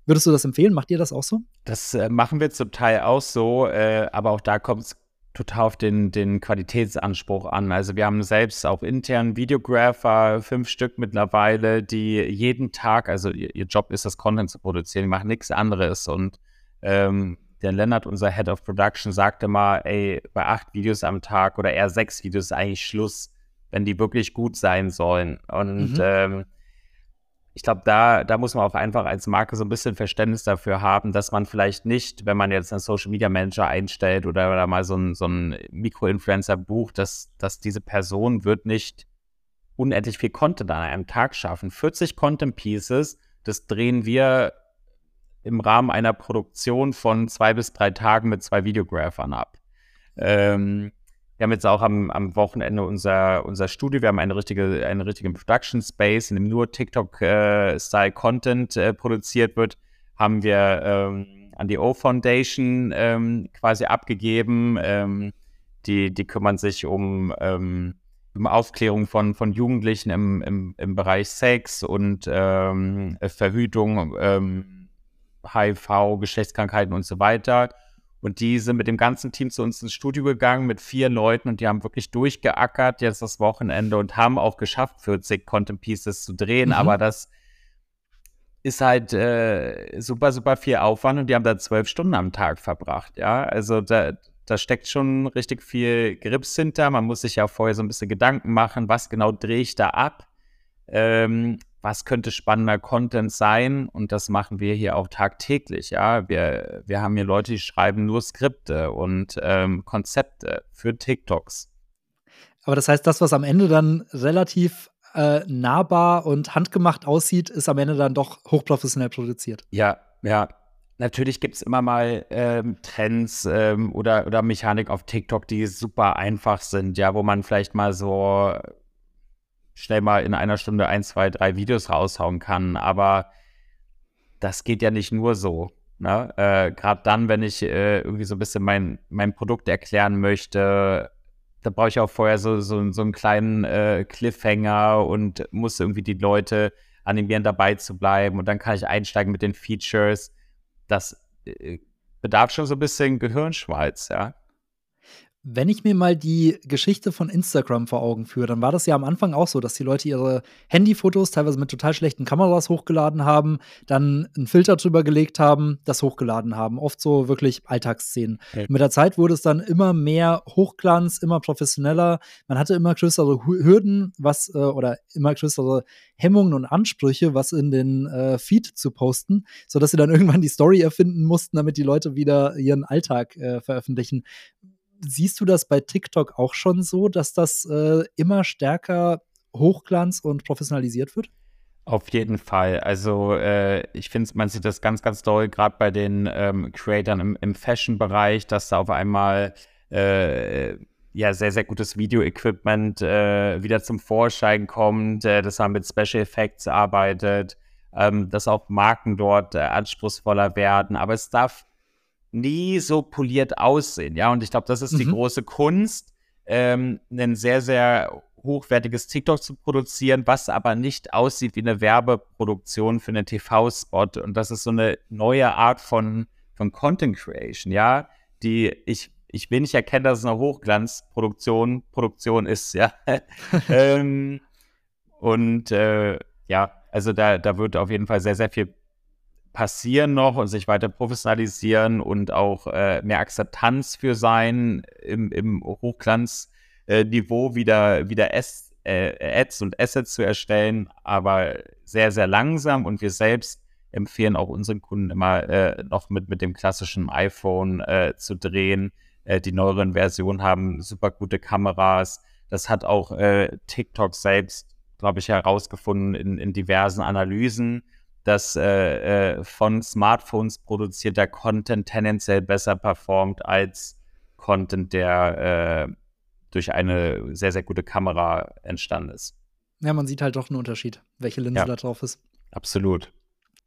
Würdest du das empfehlen? Macht ihr das auch so? Das äh, machen wir zum Teil auch so, äh, aber auch da kommt es total auf den, den Qualitätsanspruch an. Also wir haben selbst auch intern Videographer, fünf Stück mittlerweile, die jeden Tag, also ihr, ihr Job ist das Content zu produzieren, die machen nichts anderes. Und ähm, der Lennart, unser Head of Production, sagte mal, ey, bei acht Videos am Tag oder eher sechs Videos ist eigentlich Schluss, wenn die wirklich gut sein sollen. Und mhm. ähm, ich glaube, da, da muss man auch einfach als Marke so ein bisschen Verständnis dafür haben, dass man vielleicht nicht, wenn man jetzt einen Social Media Manager einstellt oder, oder mal so einen so Mikro-Influencer bucht, dass, dass diese Person wird nicht unendlich viel Content an einem Tag schaffen. 40 Content Pieces, das drehen wir im Rahmen einer Produktion von zwei bis drei Tagen mit zwei Videographern ab. Ähm, wir haben jetzt auch am, am Wochenende unser, unser Studio. Wir haben eine richtige, eine richtige Production Space, in dem nur TikTok-Style-Content äh, äh, produziert wird. Haben wir ähm, an die O Foundation ähm, quasi abgegeben. Ähm, die, die kümmern sich um, ähm, um Aufklärung von, von Jugendlichen im, im, im Bereich Sex und ähm, Verhütung, HIV, ähm, Geschlechtskrankheiten und so weiter. Und die sind mit dem ganzen Team zu uns ins Studio gegangen mit vier Leuten und die haben wirklich durchgeackert jetzt das Wochenende und haben auch geschafft, 40 Content Pieces zu drehen. Mhm. Aber das ist halt äh, super, super viel Aufwand und die haben da zwölf Stunden am Tag verbracht. Ja, also da, da steckt schon richtig viel Grips hinter. Man muss sich ja vorher so ein bisschen Gedanken machen, was genau drehe ich da ab. Ähm, was könnte spannender Content sein? Und das machen wir hier auch tagtäglich. Ja, wir, wir haben hier Leute, die schreiben nur Skripte und ähm, Konzepte für TikToks. Aber das heißt, das, was am Ende dann relativ äh, nahbar und handgemacht aussieht, ist am Ende dann doch hochprofessionell produziert. Ja, ja. Natürlich gibt es immer mal ähm, Trends ähm, oder, oder Mechanik auf TikTok, die super einfach sind, ja, wo man vielleicht mal so schnell mal in einer Stunde ein, zwei, drei Videos raushauen kann. Aber das geht ja nicht nur so. Ne? Äh, Gerade dann, wenn ich äh, irgendwie so ein bisschen mein, mein Produkt erklären möchte, da brauche ich auch vorher so, so, so einen kleinen äh, Cliffhanger und muss irgendwie die Leute animieren, dabei zu bleiben. Und dann kann ich einsteigen mit den Features. Das äh, bedarf schon so ein bisschen Gehirnschmalz, ja. Wenn ich mir mal die Geschichte von Instagram vor Augen führe, dann war das ja am Anfang auch so, dass die Leute ihre Handyfotos teilweise mit total schlechten Kameras hochgeladen haben, dann einen Filter drüber gelegt haben, das hochgeladen haben. Oft so wirklich Alltagsszenen. Okay. Mit der Zeit wurde es dann immer mehr Hochglanz, immer professioneller. Man hatte immer größere Hürden, was äh, oder immer größere Hemmungen und Ansprüche, was in den äh, Feed zu posten, sodass sie dann irgendwann die Story erfinden mussten, damit die Leute wieder ihren Alltag äh, veröffentlichen siehst du das bei TikTok auch schon so, dass das äh, immer stärker Hochglanz und professionalisiert wird? Auf jeden Fall. Also äh, ich finde, man sieht das ganz, ganz doll, gerade bei den ähm, Creatern im, im Fashion-Bereich, dass da auf einmal äh, ja sehr, sehr gutes Video-Equipment äh, wieder zum Vorschein kommt, äh, dass man mit Special Effects arbeitet, ähm, dass auch Marken dort äh, anspruchsvoller werden. Aber es darf nie so poliert aussehen. Ja, und ich glaube, das ist mhm. die große Kunst, ähm, einen sehr, sehr hochwertiges TikTok zu produzieren, was aber nicht aussieht wie eine Werbeproduktion für einen TV-Spot. Und das ist so eine neue Art von, von Content Creation, ja, die ich, ich will nicht erkennen, dass es eine Hochglanzproduktion Produktion ist, ja. ähm, und äh, ja, also da, da wird auf jeden Fall sehr, sehr viel passieren noch und sich weiter professionalisieren und auch äh, mehr Akzeptanz für sein im, im Hochglanz äh, Niveau wieder, wieder S, äh, Ads und Assets zu erstellen, aber sehr, sehr langsam und wir selbst empfehlen auch unseren Kunden immer äh, noch mit, mit dem klassischen iPhone äh, zu drehen. Äh, die neueren Versionen haben super gute Kameras. Das hat auch äh, TikTok selbst, glaube ich, herausgefunden in, in diversen Analysen, dass äh, äh, von Smartphones produzierter Content tendenziell besser performt als Content, der äh, durch eine sehr, sehr gute Kamera entstanden ist. Ja, man sieht halt doch einen Unterschied, welche Linse ja, da drauf ist. Absolut.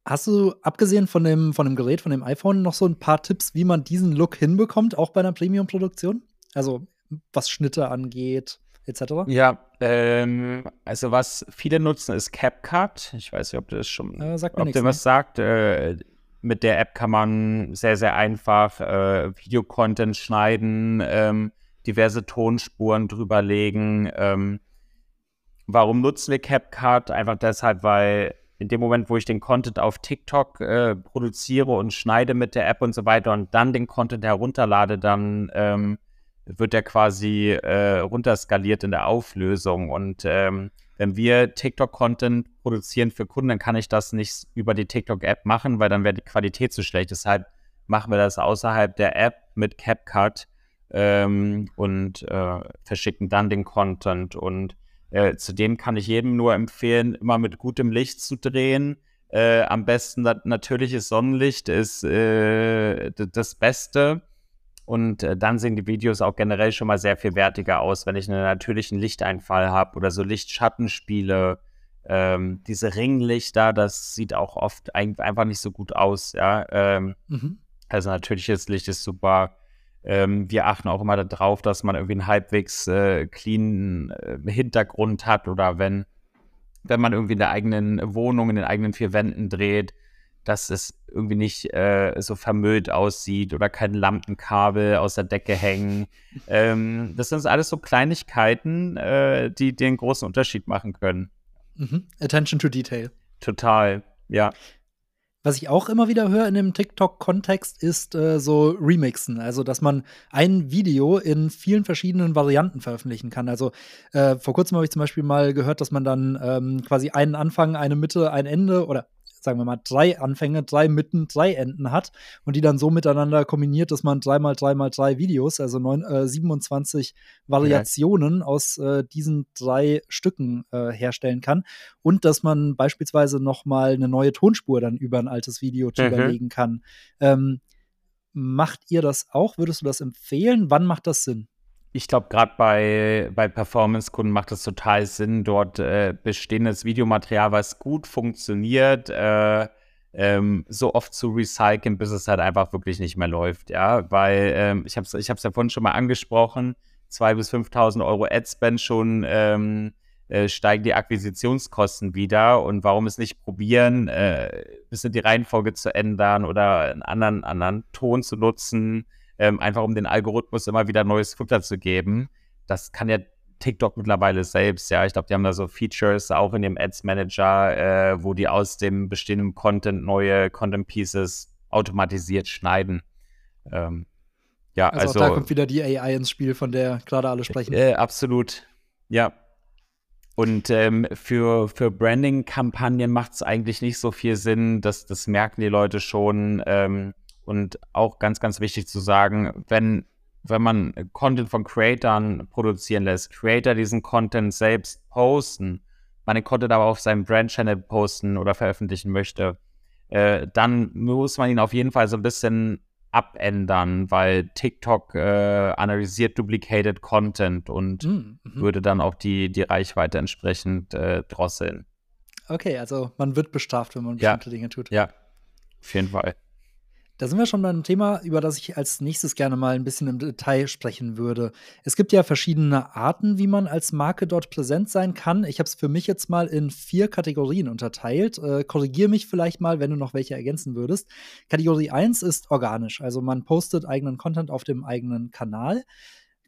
Hast du, abgesehen von dem, von dem Gerät, von dem iPhone, noch so ein paar Tipps, wie man diesen Look hinbekommt, auch bei einer Premium-Produktion? Also, was Schnitte angeht, etc.? Ja, ähm, also was viele nutzen, ist CapCut. Ich weiß nicht, ob das schon, äh, sagt ob dir was ne? sagt. Äh, mit der App kann man sehr, sehr einfach äh, Videocontent schneiden. Ähm, diverse Tonspuren drüberlegen. Ähm, warum nutzen wir CapCut? Einfach deshalb, weil in dem Moment, wo ich den Content auf TikTok äh, produziere und schneide mit der App und so weiter und dann den Content herunterlade, dann ähm, wird der quasi äh, runterskaliert in der Auflösung. Und ähm, wenn wir TikTok-Content produzieren für Kunden, dann kann ich das nicht über die TikTok-App machen, weil dann wäre die Qualität zu schlecht. Deshalb machen wir das außerhalb der App mit CapCut ähm, und äh, verschicken dann den Content. Und äh, zudem kann ich jedem nur empfehlen, immer mit gutem Licht zu drehen. Äh, am besten nat natürliches Sonnenlicht ist äh, das Beste. Und äh, dann sehen die Videos auch generell schon mal sehr viel wertiger aus, wenn ich einen natürlichen Lichteinfall habe oder so Lichtschattenspiele. Ähm, diese Ringlichter, das sieht auch oft ein einfach nicht so gut aus. Ja? Ähm, mhm. Also natürliches Licht ist super. Ähm, wir achten auch immer darauf, dass man irgendwie einen halbwegs äh, clean äh, Hintergrund hat oder wenn, wenn man irgendwie in der eigenen Wohnung, in den eigenen vier Wänden dreht, dass es irgendwie nicht äh, so vermüllt aussieht oder kein Lampenkabel aus der Decke hängen. ähm, das sind alles so Kleinigkeiten, äh, die den großen Unterschied machen können. Mhm. Attention to Detail. Total, ja. Was ich auch immer wieder höre in dem TikTok-Kontext ist äh, so Remixen, also dass man ein Video in vielen verschiedenen Varianten veröffentlichen kann. Also äh, vor kurzem habe ich zum Beispiel mal gehört, dass man dann ähm, quasi einen Anfang, eine Mitte, ein Ende oder sagen wir mal, drei Anfänge, drei Mitten, drei Enden hat und die dann so miteinander kombiniert, dass man drei mal drei Videos, also neun, äh, 27 Variationen okay. aus äh, diesen drei Stücken äh, herstellen kann und dass man beispielsweise noch mal eine neue Tonspur dann über ein altes Video drüber mhm. kann. Ähm, macht ihr das auch? Würdest du das empfehlen? Wann macht das Sinn? Ich glaube, gerade bei, bei Performance-Kunden macht es total Sinn, dort äh, bestehendes Videomaterial, was gut funktioniert, äh, ähm, so oft zu recyceln, bis es halt einfach wirklich nicht mehr läuft. Ja, weil ähm, ich habe es ich ja vorhin schon mal angesprochen, 2.000 bis 5.000 Euro Adspend schon ähm, äh, steigen die Akquisitionskosten wieder. Und warum es nicht probieren, äh, bisschen die Reihenfolge zu ändern oder einen anderen, anderen Ton zu nutzen? Ähm, einfach um den Algorithmus immer wieder neues Futter zu geben. Das kann ja TikTok mittlerweile selbst, ja. Ich glaube, die haben da so Features auch in dem Ads Manager, äh, wo die aus dem bestehenden Content neue Content Pieces automatisiert schneiden. Ähm, ja, also, also da kommt wieder die AI ins Spiel, von der gerade alle sprechen. Äh, absolut, ja. Und ähm, für, für Branding-Kampagnen macht es eigentlich nicht so viel Sinn, das, das merken die Leute schon. Ähm, und auch ganz, ganz wichtig zu sagen, wenn wenn man Content von Creatern produzieren lässt, Creator diesen Content selbst posten, man den Content aber auf seinem Brand-Channel posten oder veröffentlichen möchte, äh, dann muss man ihn auf jeden Fall so ein bisschen abändern, weil TikTok äh, analysiert duplicated Content und mm, mhm. würde dann auch die, die Reichweite entsprechend äh, drosseln. Okay, also man wird bestraft, wenn man bestimmte ja. Dinge tut. Ja, auf jeden Fall. Da sind wir schon bei einem Thema, über das ich als nächstes gerne mal ein bisschen im Detail sprechen würde. Es gibt ja verschiedene Arten, wie man als Marke dort präsent sein kann. Ich habe es für mich jetzt mal in vier Kategorien unterteilt. Äh, Korrigiere mich vielleicht mal, wenn du noch welche ergänzen würdest. Kategorie 1 ist organisch, also man postet eigenen Content auf dem eigenen Kanal.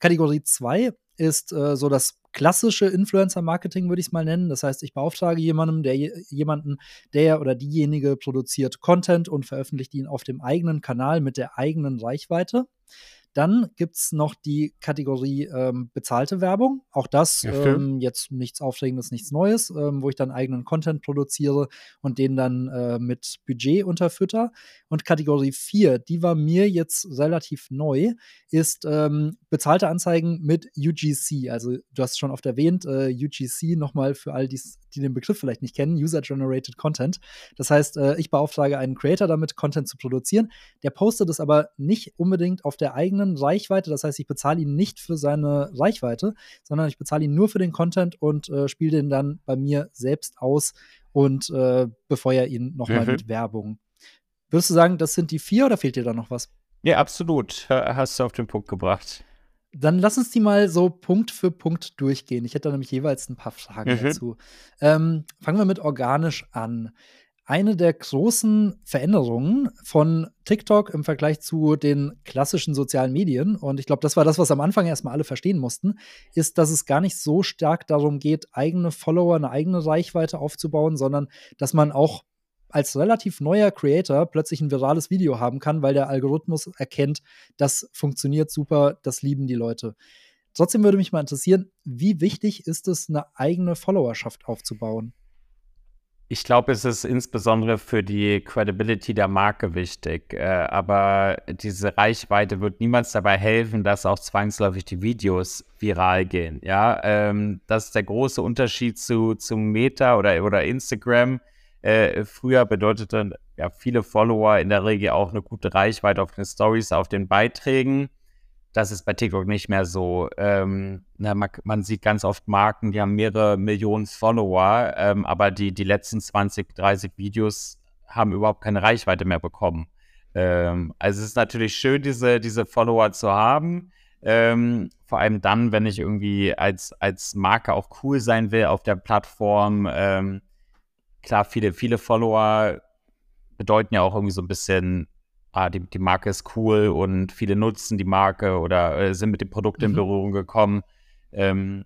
Kategorie 2 ist äh, so das klassische Influencer-Marketing, würde ich es mal nennen. Das heißt, ich beauftrage jemanden, der jemanden, der oder diejenige produziert Content und veröffentlicht ihn auf dem eigenen Kanal mit der eigenen Reichweite. Dann gibt es noch die Kategorie ähm, bezahlte Werbung. Auch das ja, ähm, jetzt nichts Aufregendes, nichts Neues, ähm, wo ich dann eigenen Content produziere und den dann äh, mit Budget unterfütter. Und Kategorie 4, die war mir jetzt relativ neu, ist ähm, bezahlte Anzeigen mit UGC. Also du hast es schon oft erwähnt, äh, UGC nochmal für all die, die den Begriff vielleicht nicht kennen, User-Generated Content. Das heißt, äh, ich beauftrage einen Creator damit, Content zu produzieren. Der postet es aber nicht unbedingt auf der eigenen Reichweite. Das heißt, ich bezahle ihn nicht für seine Reichweite, sondern ich bezahle ihn nur für den Content und äh, spiele den dann bei mir selbst aus und äh, befeuere ihn nochmal mhm. mit Werbung. Würdest du sagen, das sind die vier oder fehlt dir da noch was? Ja, absolut. Hast du auf den Punkt gebracht. Dann lass uns die mal so Punkt für Punkt durchgehen. Ich hätte da nämlich jeweils ein paar Fragen mhm. dazu. Ähm, fangen wir mit organisch an. Eine der großen Veränderungen von TikTok im Vergleich zu den klassischen sozialen Medien, und ich glaube, das war das, was am Anfang erstmal alle verstehen mussten, ist, dass es gar nicht so stark darum geht, eigene Follower, eine eigene Reichweite aufzubauen, sondern dass man auch als relativ neuer Creator plötzlich ein virales Video haben kann, weil der Algorithmus erkennt, das funktioniert super, das lieben die Leute. Trotzdem würde mich mal interessieren, wie wichtig ist es, eine eigene Followerschaft aufzubauen? Ich glaube, es ist insbesondere für die Credibility der Marke wichtig. Äh, aber diese Reichweite wird niemals dabei helfen, dass auch zwangsläufig die Videos viral gehen. Ja, ähm, das ist der große Unterschied zu, zu Meta oder, oder Instagram. Äh, früher bedeutete ja viele Follower in der Regel auch eine gute Reichweite auf den Stories, auf den Beiträgen. Das ist bei TikTok nicht mehr so. Ähm, na, man, sieht ganz oft Marken, die haben mehrere Millionen Follower, ähm, aber die, die letzten 20, 30 Videos haben überhaupt keine Reichweite mehr bekommen. Ähm, also es ist natürlich schön, diese, diese Follower zu haben. Ähm, vor allem dann, wenn ich irgendwie als, als Marke auch cool sein will auf der Plattform. Ähm, klar, viele, viele Follower bedeuten ja auch irgendwie so ein bisschen, ah, die, die Marke ist cool und viele nutzen die Marke oder äh, sind mit dem Produkt in mhm. Berührung gekommen. Ähm,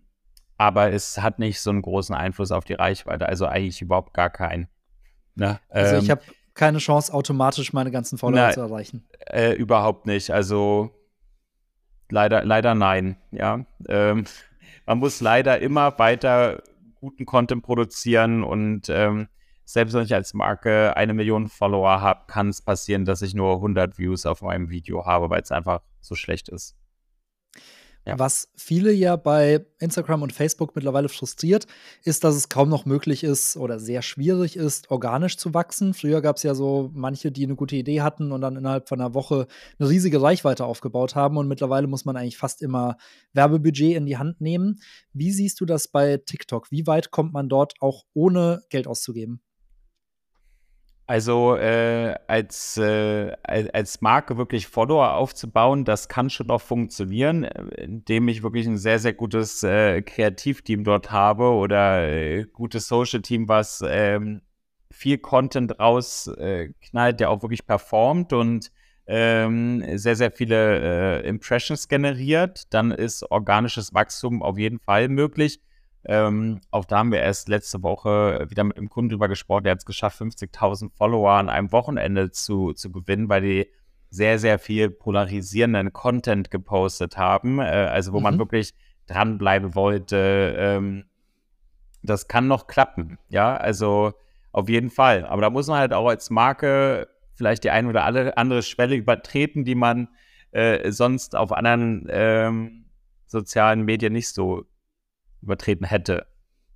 aber es hat nicht so einen großen Einfluss auf die Reichweite, also eigentlich überhaupt gar keinen. Ne? Also ähm, ich habe keine Chance, automatisch meine ganzen Follower na, zu erreichen. Äh, überhaupt nicht. Also leider, leider nein. Ja, ähm, man muss leider immer weiter guten Content produzieren und ähm, selbst wenn ich als Marke eine Million Follower habe, kann es passieren, dass ich nur 100 Views auf meinem Video habe, weil es einfach so schlecht ist. Ja. Was viele ja bei Instagram und Facebook mittlerweile frustriert, ist, dass es kaum noch möglich ist oder sehr schwierig ist, organisch zu wachsen. Früher gab es ja so manche, die eine gute Idee hatten und dann innerhalb von einer Woche eine riesige Reichweite aufgebaut haben. Und mittlerweile muss man eigentlich fast immer Werbebudget in die Hand nehmen. Wie siehst du das bei TikTok? Wie weit kommt man dort auch ohne Geld auszugeben? Also äh, als, äh, als Marke wirklich Follower aufzubauen, das kann schon noch funktionieren, indem ich wirklich ein sehr, sehr gutes äh, Kreativteam dort habe oder äh, gutes Social-Team, was ähm, viel Content rausknallt, der auch wirklich performt und ähm, sehr, sehr viele äh, Impressions generiert. Dann ist organisches Wachstum auf jeden Fall möglich. Ähm, auch da haben wir erst letzte Woche wieder mit einem Kunden drüber gesprochen, der hat es geschafft, 50.000 Follower an einem Wochenende zu, zu gewinnen, weil die sehr, sehr viel polarisierenden Content gepostet haben, äh, also wo mhm. man wirklich dranbleiben wollte. Ähm, das kann noch klappen, ja, also auf jeden Fall. Aber da muss man halt auch als Marke vielleicht die eine oder andere Schwelle übertreten, die man äh, sonst auf anderen ähm, sozialen Medien nicht so übertreten hätte.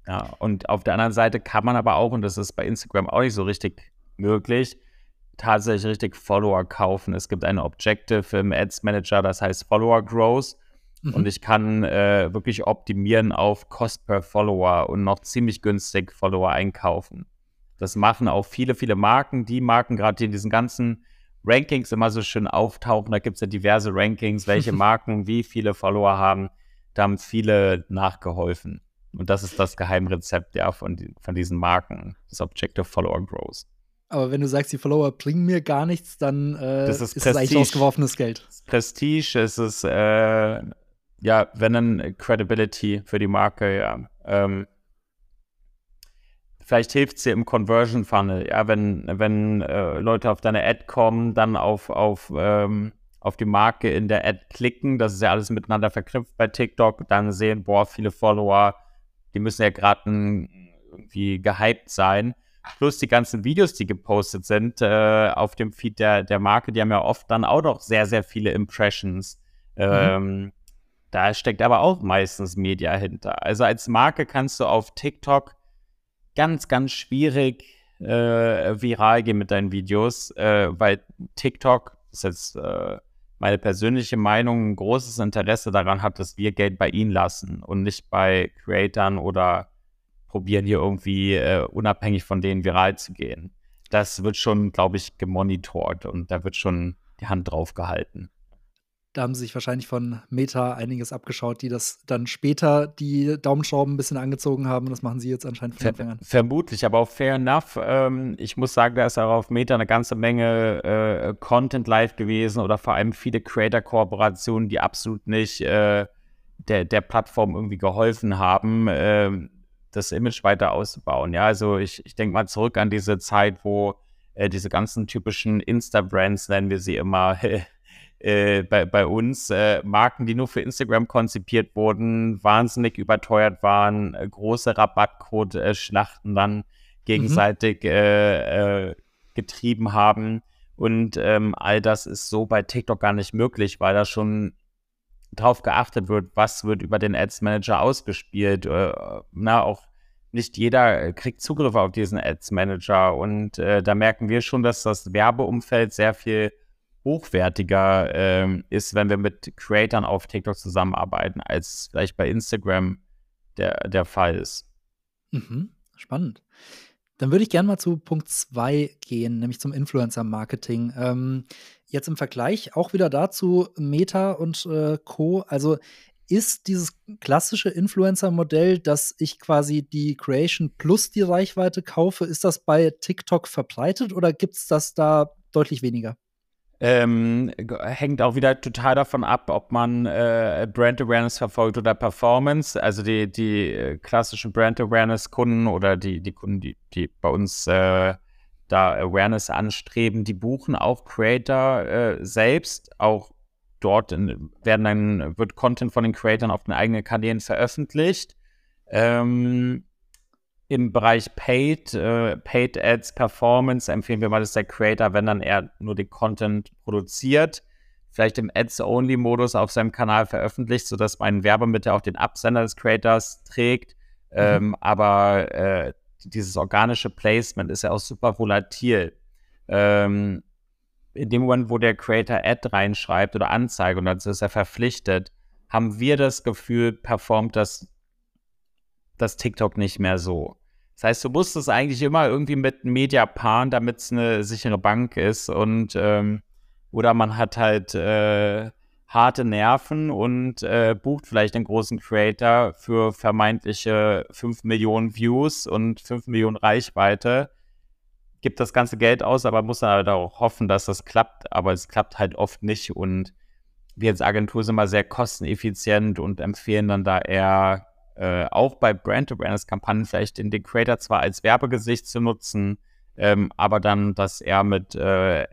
Ja, und auf der anderen Seite kann man aber auch, und das ist bei Instagram auch nicht so richtig möglich, tatsächlich richtig Follower kaufen. Es gibt eine Objective im Ads Manager, das heißt Follower Growth. Mhm. Und ich kann äh, wirklich optimieren auf Cost per Follower und noch ziemlich günstig Follower einkaufen. Das machen auch viele, viele Marken. Die Marken, gerade die in diesen ganzen Rankings immer so schön auftauchen, da gibt es ja diverse Rankings, welche Marken wie viele Follower haben. Da haben viele nachgeholfen. Und das ist das Geheimrezept ja von, von diesen Marken, das Objective Follower Growth. Aber wenn du sagst, die Follower bringen mir gar nichts, dann äh, das ist, ist es eigentlich ausgeworfenes Geld. Prestige, es ist äh, ja, wenn dann Credibility für die Marke, ja. Ähm, vielleicht hilft es dir im Conversion Funnel, ja, wenn, wenn äh, Leute auf deine Ad kommen, dann auf, auf, ähm, auf die Marke in der Ad klicken, das ist ja alles miteinander verknüpft bei TikTok, dann sehen, boah, viele Follower, die müssen ja gerade irgendwie gehypt sein. Plus die ganzen Videos, die gepostet sind äh, auf dem Feed der, der Marke, die haben ja oft dann auch noch sehr, sehr viele Impressions. Mhm. Ähm, da steckt aber auch meistens Media hinter. Also als Marke kannst du auf TikTok ganz, ganz schwierig äh, viral gehen mit deinen Videos, äh, weil TikTok, ist jetzt äh, meine persönliche Meinung, ein großes Interesse daran hat, dass wir Geld bei ihnen lassen und nicht bei Creatern oder probieren hier irgendwie äh, unabhängig von denen viral zu gehen. Das wird schon, glaube ich, gemonitort und da wird schon die Hand drauf gehalten. Da haben sie sich wahrscheinlich von Meta einiges abgeschaut, die das dann später die Daumenschrauben ein bisschen angezogen haben. Das machen sie jetzt anscheinend von Anfang an. Vermutlich, aber auch fair enough. Ähm, ich muss sagen, da ist auch auf Meta eine ganze Menge äh, Content live gewesen oder vor allem viele Creator-Kooperationen, die absolut nicht äh, der, der Plattform irgendwie geholfen haben. Äh, das Image weiter auszubauen. Ja, also ich, ich denke mal zurück an diese Zeit, wo äh, diese ganzen typischen Insta-Brands, nennen wir sie immer, äh, bei, bei uns, äh, Marken, die nur für Instagram konzipiert wurden, wahnsinnig überteuert waren, äh, große Rabattcode-Schlachten dann gegenseitig mhm. Äh, äh, getrieben haben. Und ähm, all das ist so bei TikTok gar nicht möglich, weil da schon drauf geachtet wird, was wird über den Ads Manager ausgespielt. Äh, na, auch nicht jeder kriegt Zugriff auf diesen Ads Manager. Und äh, da merken wir schon, dass das Werbeumfeld sehr viel hochwertiger äh, ist, wenn wir mit Creatern auf TikTok zusammenarbeiten, als vielleicht bei Instagram der, der Fall ist. Mhm, spannend. Dann würde ich gerne mal zu Punkt 2 gehen, nämlich zum Influencer-Marketing. Ähm, jetzt im Vergleich auch wieder dazu Meta und äh, Co. Also ist dieses klassische Influencer-Modell, dass ich quasi die Creation plus die Reichweite kaufe, ist das bei TikTok verbreitet oder gibt es das da deutlich weniger? Ähm, hängt auch wieder total davon ab, ob man äh, Brand Awareness verfolgt oder Performance. Also die, die äh, klassischen Brand Awareness Kunden oder die, die Kunden, die, die bei uns äh, da Awareness anstreben, die buchen auch Creator äh, selbst. Auch dort in, werden dann, wird Content von den Creatoren auf den eigenen Kanälen veröffentlicht. Ähm, im Bereich Paid, äh, Paid Ads, Performance empfehlen wir mal, dass der Creator, wenn dann er nur den Content produziert, vielleicht im Ads-Only-Modus auf seinem Kanal veröffentlicht, sodass mein Werbemittel auch den Absender des Creators trägt. Mhm. Ähm, aber äh, dieses organische Placement ist ja auch super volatil. Ähm, in dem Moment, wo der Creator Ad reinschreibt oder Anzeige und dazu ist er verpflichtet, haben wir das Gefühl, performt das, das TikTok nicht mehr so. Das heißt, du musst es eigentlich immer irgendwie mit Media paaren, damit es eine sichere Bank ist. Und ähm, oder man hat halt äh, harte Nerven und äh, bucht vielleicht einen großen Creator für vermeintliche 5 Millionen Views und 5 Millionen Reichweite. Gibt das ganze Geld aus, aber muss dann halt auch hoffen, dass das klappt. Aber es klappt halt oft nicht. Und wir als Agentur sind mal sehr kosteneffizient und empfehlen dann da eher äh, auch bei Brand Awareness Kampagnen vielleicht den, den Creator zwar als Werbegesicht zu nutzen, ähm, aber dann das eher mit äh,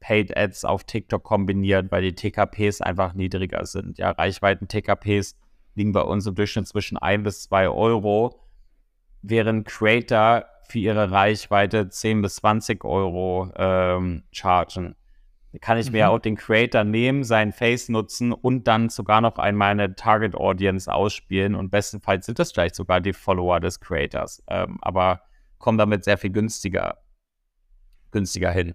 Paid Ads auf TikTok kombiniert, weil die TKPs einfach niedriger sind. Ja, Reichweiten-TKPs liegen bei uns im Durchschnitt zwischen 1 bis 2 Euro, während Creator für ihre Reichweite 10 bis 20 Euro ähm, chargen. Kann ich mhm. mir auch den Creator nehmen, sein Face nutzen und dann sogar noch einmal eine Target Audience ausspielen und bestenfalls sind das vielleicht sogar die Follower des Creators, ähm, aber kommen damit sehr viel günstiger, günstiger hin.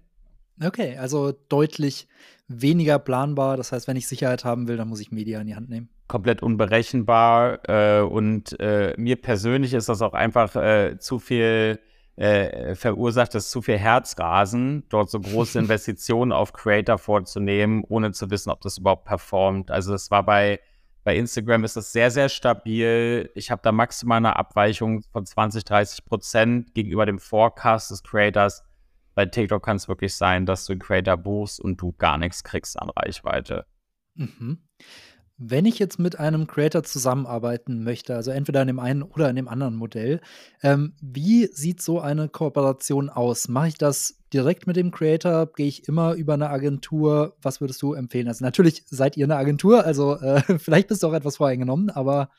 Okay, also deutlich weniger planbar. Das heißt, wenn ich Sicherheit haben will, dann muss ich Media in die Hand nehmen. Komplett unberechenbar äh, und äh, mir persönlich ist das auch einfach äh, zu viel äh, verursacht es zu viel Herzrasen, dort so große Investitionen auf Creator vorzunehmen, ohne zu wissen, ob das überhaupt performt. Also das war bei, bei Instagram ist das sehr, sehr stabil. Ich habe da maximal eine Abweichung von 20, 30 Prozent gegenüber dem Forecast des Creators. Bei TikTok kann es wirklich sein, dass du einen Creator buchst und du gar nichts kriegst an Reichweite. Mhm. Wenn ich jetzt mit einem Creator zusammenarbeiten möchte, also entweder in dem einen oder in dem anderen Modell, ähm, wie sieht so eine Kooperation aus? Mache ich das direkt mit dem Creator? Gehe ich immer über eine Agentur? Was würdest du empfehlen? Also natürlich seid ihr eine Agentur, also äh, vielleicht bist du auch etwas voreingenommen, aber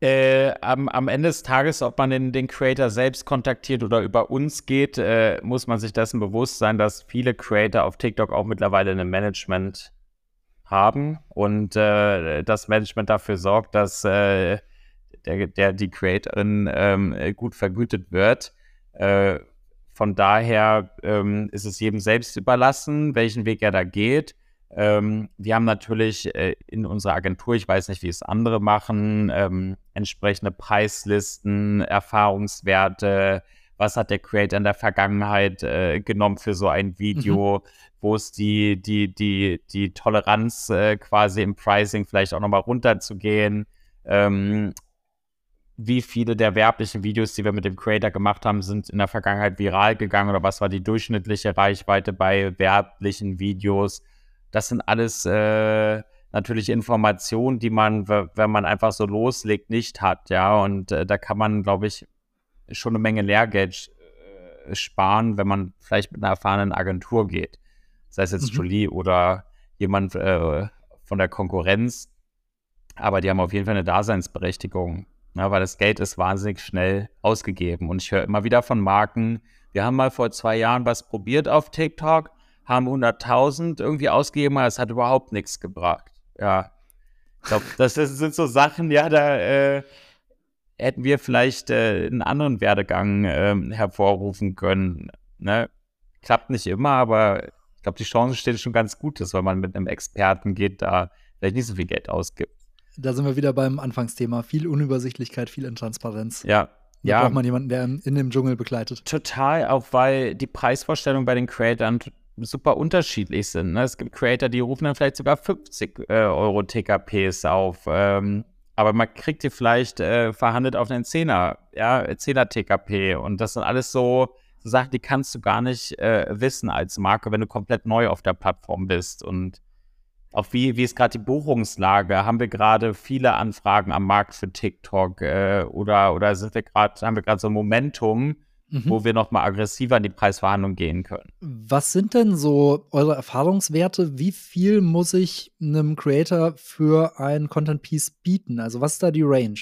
äh, am, am, Ende des Tages, ob man den, den Creator selbst kontaktiert oder über uns geht, äh, muss man sich dessen bewusst sein, dass viele Creator auf TikTok auch mittlerweile ein Management haben und äh, das Management dafür sorgt, dass äh, der, der, die Creatorin ähm, gut vergütet wird. Äh, von daher ähm, ist es jedem selbst überlassen, welchen Weg er da geht. Ähm, wir haben natürlich äh, in unserer Agentur, ich weiß nicht, wie es andere machen, ähm, entsprechende Preislisten, Erfahrungswerte, was hat der Creator in der Vergangenheit äh, genommen für so ein Video, mhm. wo ist die, die, die, die Toleranz äh, quasi im Pricing vielleicht auch nochmal runterzugehen. Ähm, wie viele der werblichen Videos, die wir mit dem Creator gemacht haben, sind in der Vergangenheit viral gegangen oder was war die durchschnittliche Reichweite bei werblichen Videos. Das sind alles äh, natürlich Informationen, die man, wenn man einfach so loslegt, nicht hat, ja. Und äh, da kann man, glaube ich, schon eine Menge Lehrgeld äh, sparen, wenn man vielleicht mit einer erfahrenen Agentur geht. Sei es jetzt mhm. Jolie oder jemand äh, von der Konkurrenz. Aber die haben auf jeden Fall eine Daseinsberechtigung, ne, weil das Geld ist wahnsinnig schnell ausgegeben. Und ich höre immer wieder von Marken, wir haben mal vor zwei Jahren was probiert auf TikTok, haben 100.000 irgendwie ausgegeben, aber es hat überhaupt nichts gebracht. Ja, ich glaube, das sind so Sachen, ja, da äh, hätten wir vielleicht äh, einen anderen Werdegang äh, hervorrufen können. Ne? Klappt nicht immer, aber ich glaube, die Chance steht schon ganz gut, dass wenn man mit einem Experten geht, da vielleicht nicht so viel Geld ausgibt. Da sind wir wieder beim Anfangsthema. Viel Unübersichtlichkeit, viel Intransparenz. Ja. Da ja. braucht man jemanden, der in dem Dschungel begleitet. Total, auch weil die Preisvorstellungen bei den Creatoren super unterschiedlich sind. Ne? Es gibt Creator, die rufen dann vielleicht sogar 50 äh, Euro TKPs auf. Ähm, aber man kriegt die vielleicht äh, verhandelt auf einen Zehner, ja, Zehner TKP. Und das sind alles so, so Sachen, die kannst du gar nicht äh, wissen als Marke, wenn du komplett neu auf der Plattform bist. Und auch wie, wie ist gerade die Buchungslage? Haben wir gerade viele Anfragen am Markt für TikTok äh, oder, oder sind wir gerade, haben wir gerade so ein Momentum, mhm. wo wir noch mal aggressiver in die Preisverhandlung gehen können. Was sind denn so eure Erfahrungswerte? Wie viel muss ich einem Creator für ein Content Piece bieten? Also was ist da die Range?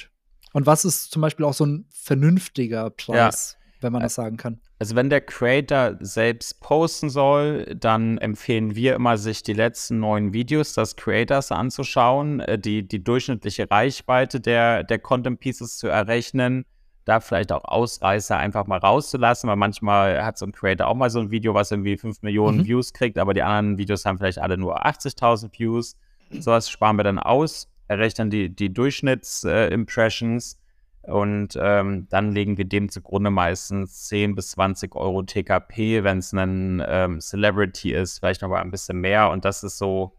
Und was ist zum Beispiel auch so ein vernünftiger Preis, ja. wenn man das sagen kann? Also wenn der Creator selbst posten soll, dann empfehlen wir immer, sich die letzten neun Videos des Creators anzuschauen, äh, die, die durchschnittliche Reichweite der, der Content Pieces zu errechnen da vielleicht auch Ausreißer einfach mal rauszulassen, weil manchmal hat so ein Creator auch mal so ein Video, was irgendwie 5 Millionen mhm. Views kriegt, aber die anderen Videos haben vielleicht alle nur 80.000 Views. Sowas sparen wir dann aus, errechnen die, die Durchschnittsimpressions äh, und ähm, dann legen wir dem zugrunde meistens 10 bis 20 Euro TKP, wenn es ein ähm, Celebrity ist, vielleicht noch mal ein bisschen mehr und das ist so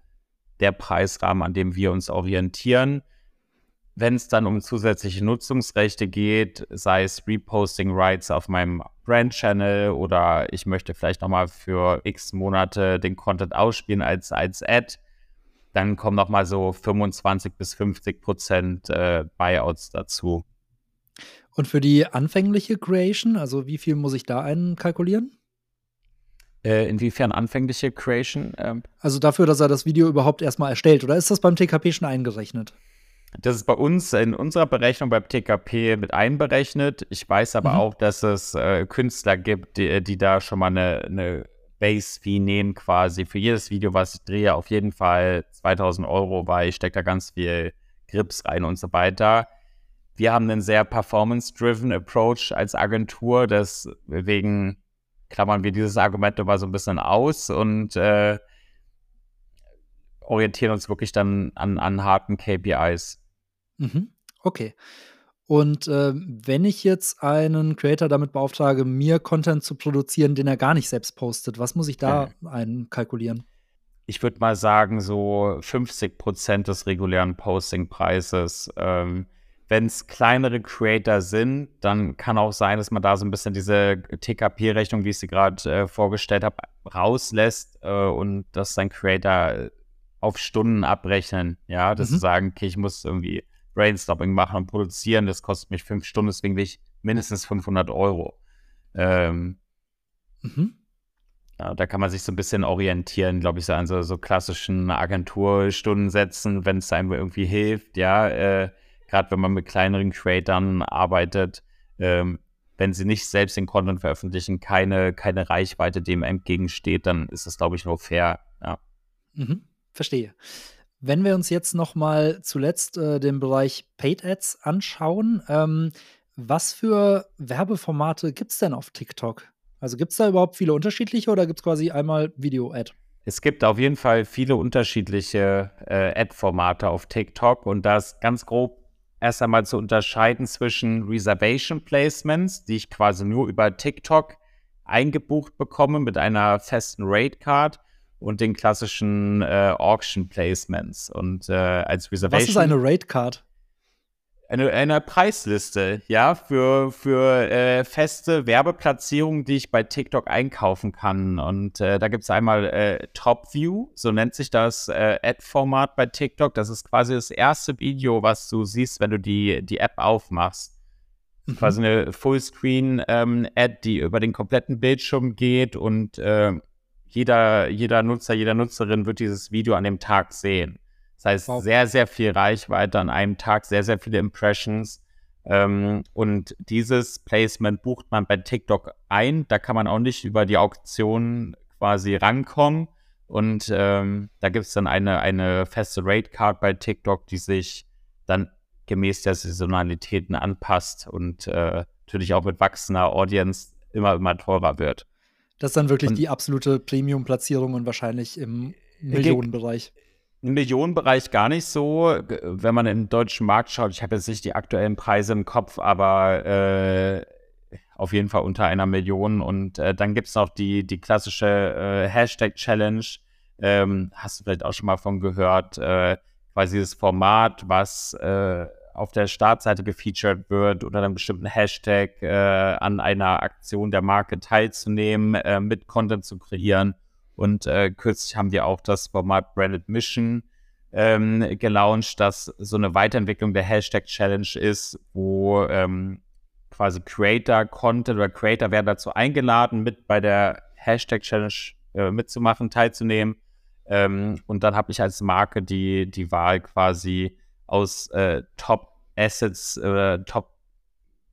der Preisrahmen, an dem wir uns orientieren wenn es dann um zusätzliche Nutzungsrechte geht, sei es Reposting Rights auf meinem Brand-Channel oder ich möchte vielleicht nochmal für x Monate den Content ausspielen als, als Ad, dann kommen nochmal so 25 bis 50 Prozent äh, Buyouts dazu. Und für die anfängliche Creation, also wie viel muss ich da einkalkulieren? Äh, inwiefern anfängliche Creation? Ähm, also dafür, dass er das Video überhaupt erstmal erstellt, oder ist das beim TKP schon eingerechnet? Das ist bei uns in unserer Berechnung beim TKP mit einberechnet. Ich weiß aber mhm. auch, dass es äh, Künstler gibt, die, die, da schon mal eine, eine Base-Fee nehmen quasi für jedes Video, was ich drehe, auf jeden Fall 2000 Euro, weil ich stecke da ganz viel Grips rein und so weiter. Wir haben einen sehr performance-driven Approach als Agentur, deswegen klammern wir dieses Argument immer so ein bisschen aus und äh, orientieren uns wirklich dann an, an harten KPIs. Mhm. Okay. Und äh, wenn ich jetzt einen Creator damit beauftrage, mir Content zu produzieren, den er gar nicht selbst postet, was muss ich da ja. einkalkulieren? Ich würde mal sagen, so 50 Prozent des regulären Postingpreises. Ähm, wenn es kleinere Creator sind, dann kann auch sein, dass man da so ein bisschen diese TKP-Rechnung, wie ich sie gerade äh, vorgestellt habe, rauslässt äh, und dass sein Creator auf Stunden abrechnen. Ja, dass mhm. sie sagen, okay, ich muss irgendwie Brainstorming machen und produzieren, das kostet mich fünf Stunden, deswegen will ich mindestens 500 Euro. Ähm, mhm. ja, da kann man sich so ein bisschen orientieren, glaube ich, so an so, so klassischen Agenturstundensätzen, wenn es einem irgendwie hilft, ja, äh, gerade wenn man mit kleineren Creatern arbeitet, ähm, wenn sie nicht selbst den Content veröffentlichen, keine, keine Reichweite dem entgegensteht, dann ist das, glaube ich, nur fair, ja. Mhm. Verstehe. Wenn wir uns jetzt noch mal zuletzt äh, den Bereich Paid Ads anschauen, ähm, was für Werbeformate gibt es denn auf TikTok? Also gibt es da überhaupt viele unterschiedliche oder gibt es quasi einmal Video-Ad? Es gibt auf jeden Fall viele unterschiedliche äh, Ad-Formate auf TikTok und das ganz grob erst einmal zu unterscheiden zwischen Reservation Placements, die ich quasi nur über TikTok eingebucht bekomme mit einer festen Rate Card und den klassischen äh, Auction Placements. Und äh, als Reservation. Was ist eine Rate Card? Eine, eine Preisliste, ja, für, für äh, feste Werbeplatzierungen, die ich bei TikTok einkaufen kann. Und äh, da gibt es einmal äh, Top View, so nennt sich das äh, Ad-Format bei TikTok. Das ist quasi das erste Video, was du siehst, wenn du die, die App aufmachst. Mhm. Quasi eine Fullscreen-Ad, ähm, die über den kompletten Bildschirm geht und äh, jeder, jeder Nutzer, jeder Nutzerin wird dieses Video an dem Tag sehen. Das heißt, wow. sehr, sehr viel Reichweite an einem Tag, sehr, sehr viele Impressions. Ähm, und dieses Placement bucht man bei TikTok ein. Da kann man auch nicht über die Auktion quasi rankommen. Und ähm, da gibt es dann eine, eine feste Rate Card bei TikTok, die sich dann gemäß der Saisonalitäten anpasst und äh, natürlich auch mit wachsender Audience immer, immer teurer wird. Das ist dann wirklich und die absolute Premium-Platzierung und wahrscheinlich im Millionenbereich. Im Millionenbereich gar nicht so. Wenn man im deutschen Markt schaut, ich habe jetzt nicht die aktuellen Preise im Kopf, aber äh, auf jeden Fall unter einer Million. Und äh, dann gibt es noch die, die klassische äh, Hashtag-Challenge. Ähm, hast du vielleicht auch schon mal von gehört? Äh, quasi dieses Format, was äh, auf der Startseite gefeatured wird oder einem bestimmten Hashtag äh, an einer Aktion der Marke teilzunehmen, äh, mit Content zu kreieren. Und äh, kürzlich haben wir auch das Format Branded Mission ähm, gelauncht, das so eine Weiterentwicklung der Hashtag Challenge ist, wo ähm, quasi Creator Content oder Creator werden dazu eingeladen, mit bei der Hashtag Challenge äh, mitzumachen, teilzunehmen. Ähm, und dann habe ich als Marke die, die Wahl quasi aus äh, Top Assets oder Top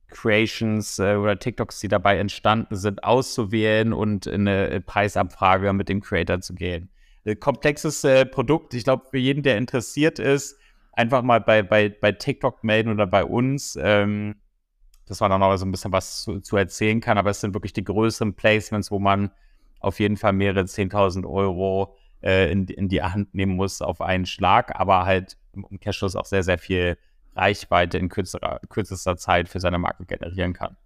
Creations äh, oder TikToks, die dabei entstanden sind, auszuwählen und in eine Preisabfrage mit dem Creator zu gehen. Ein komplexes äh, Produkt. Ich glaube, für jeden, der interessiert ist, einfach mal bei, bei, bei TikTok melden oder bei uns. Ähm, dass man dann noch so ein bisschen was zu, zu, erzählen kann. Aber es sind wirklich die größeren Placements, wo man auf jeden Fall mehrere 10.000 Euro äh, in, in die Hand nehmen muss auf einen Schlag, aber halt im Umkehrschluss auch sehr, sehr viel Reichweite in kürzerer, kürzester Zeit für seine Marke generieren kann.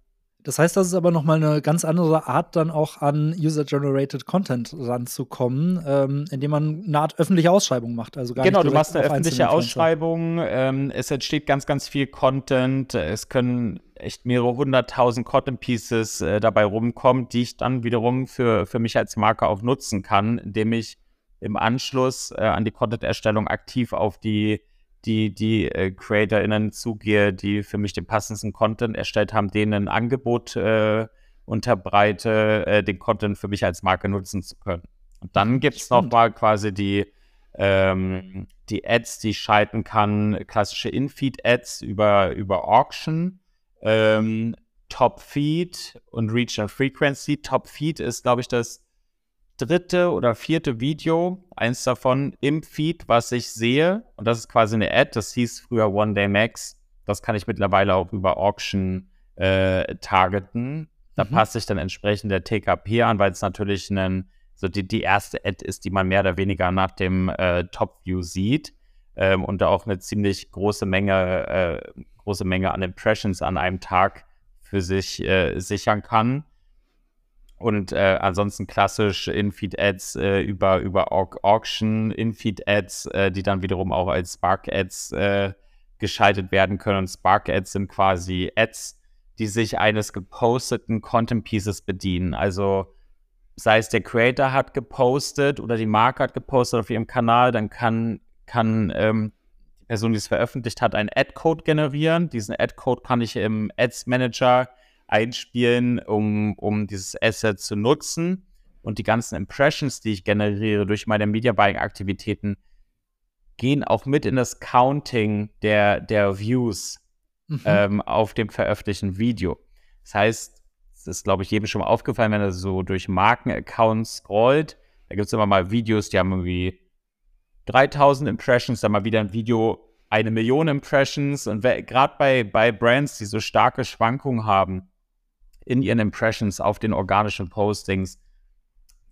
Das heißt, das ist aber nochmal eine ganz andere Art, dann auch an User-Generated Content ranzukommen, ähm, indem man eine Art öffentliche Ausschreibung macht. Also gar genau, du machst eine öffentliche Ausschreibung. Ähm, es entsteht ganz, ganz viel Content. Es können echt mehrere hunderttausend Content-Pieces äh, dabei rumkommen, die ich dann wiederum für, für mich als Marke auch nutzen kann, indem ich im Anschluss äh, an die Content-Erstellung aktiv auf die, die, die äh, CreatorInnen zugehe, die für mich den passendsten Content erstellt haben, denen ein Angebot äh, unterbreite, äh, den Content für mich als Marke nutzen zu können. Und dann gibt es nochmal quasi die, ähm, die Ads, die ich schalten kann, klassische In-Feed-Ads über, über Auction, ähm, Top-Feed und Reach and Frequency. Top-Feed ist, glaube ich, das dritte oder vierte Video, eins davon im Feed, was ich sehe. Und das ist quasi eine Ad, das hieß früher One Day Max. Das kann ich mittlerweile auch über Auction äh, targeten. Da mhm. passe ich dann entsprechend der TKP an, weil es natürlich einen, so die, die erste Ad ist, die man mehr oder weniger nach dem äh, Top-View sieht. Ähm, und da auch eine ziemlich große Menge, äh, große Menge an Impressions an einem Tag für sich äh, sichern kann. Und äh, ansonsten klassisch In-Feed-Ads äh, über, über Auction, In-Feed-Ads, äh, die dann wiederum auch als Spark-Ads äh, geschaltet werden können. Und Spark-Ads sind quasi Ads, die sich eines geposteten Content-Pieces bedienen. Also sei es der Creator hat gepostet oder die Marke hat gepostet auf ihrem Kanal, dann kann, kann ähm, die Person, die es veröffentlicht hat, einen Ad-Code generieren. Diesen Ad-Code kann ich im Ads-Manager einspielen, um, um dieses Asset zu nutzen. Und die ganzen Impressions, die ich generiere durch meine Media Buying Aktivitäten, gehen auch mit in das Counting der, der Views mhm. ähm, auf dem veröffentlichten Video. Das heißt, es ist, glaube ich, jedem schon mal aufgefallen, wenn er so durch Markenaccounts scrollt. Da gibt es immer mal Videos, die haben irgendwie 3000 Impressions, dann mal wieder ein Video, eine Million Impressions. Und gerade bei, bei Brands, die so starke Schwankungen haben, in ihren Impressions auf den organischen Postings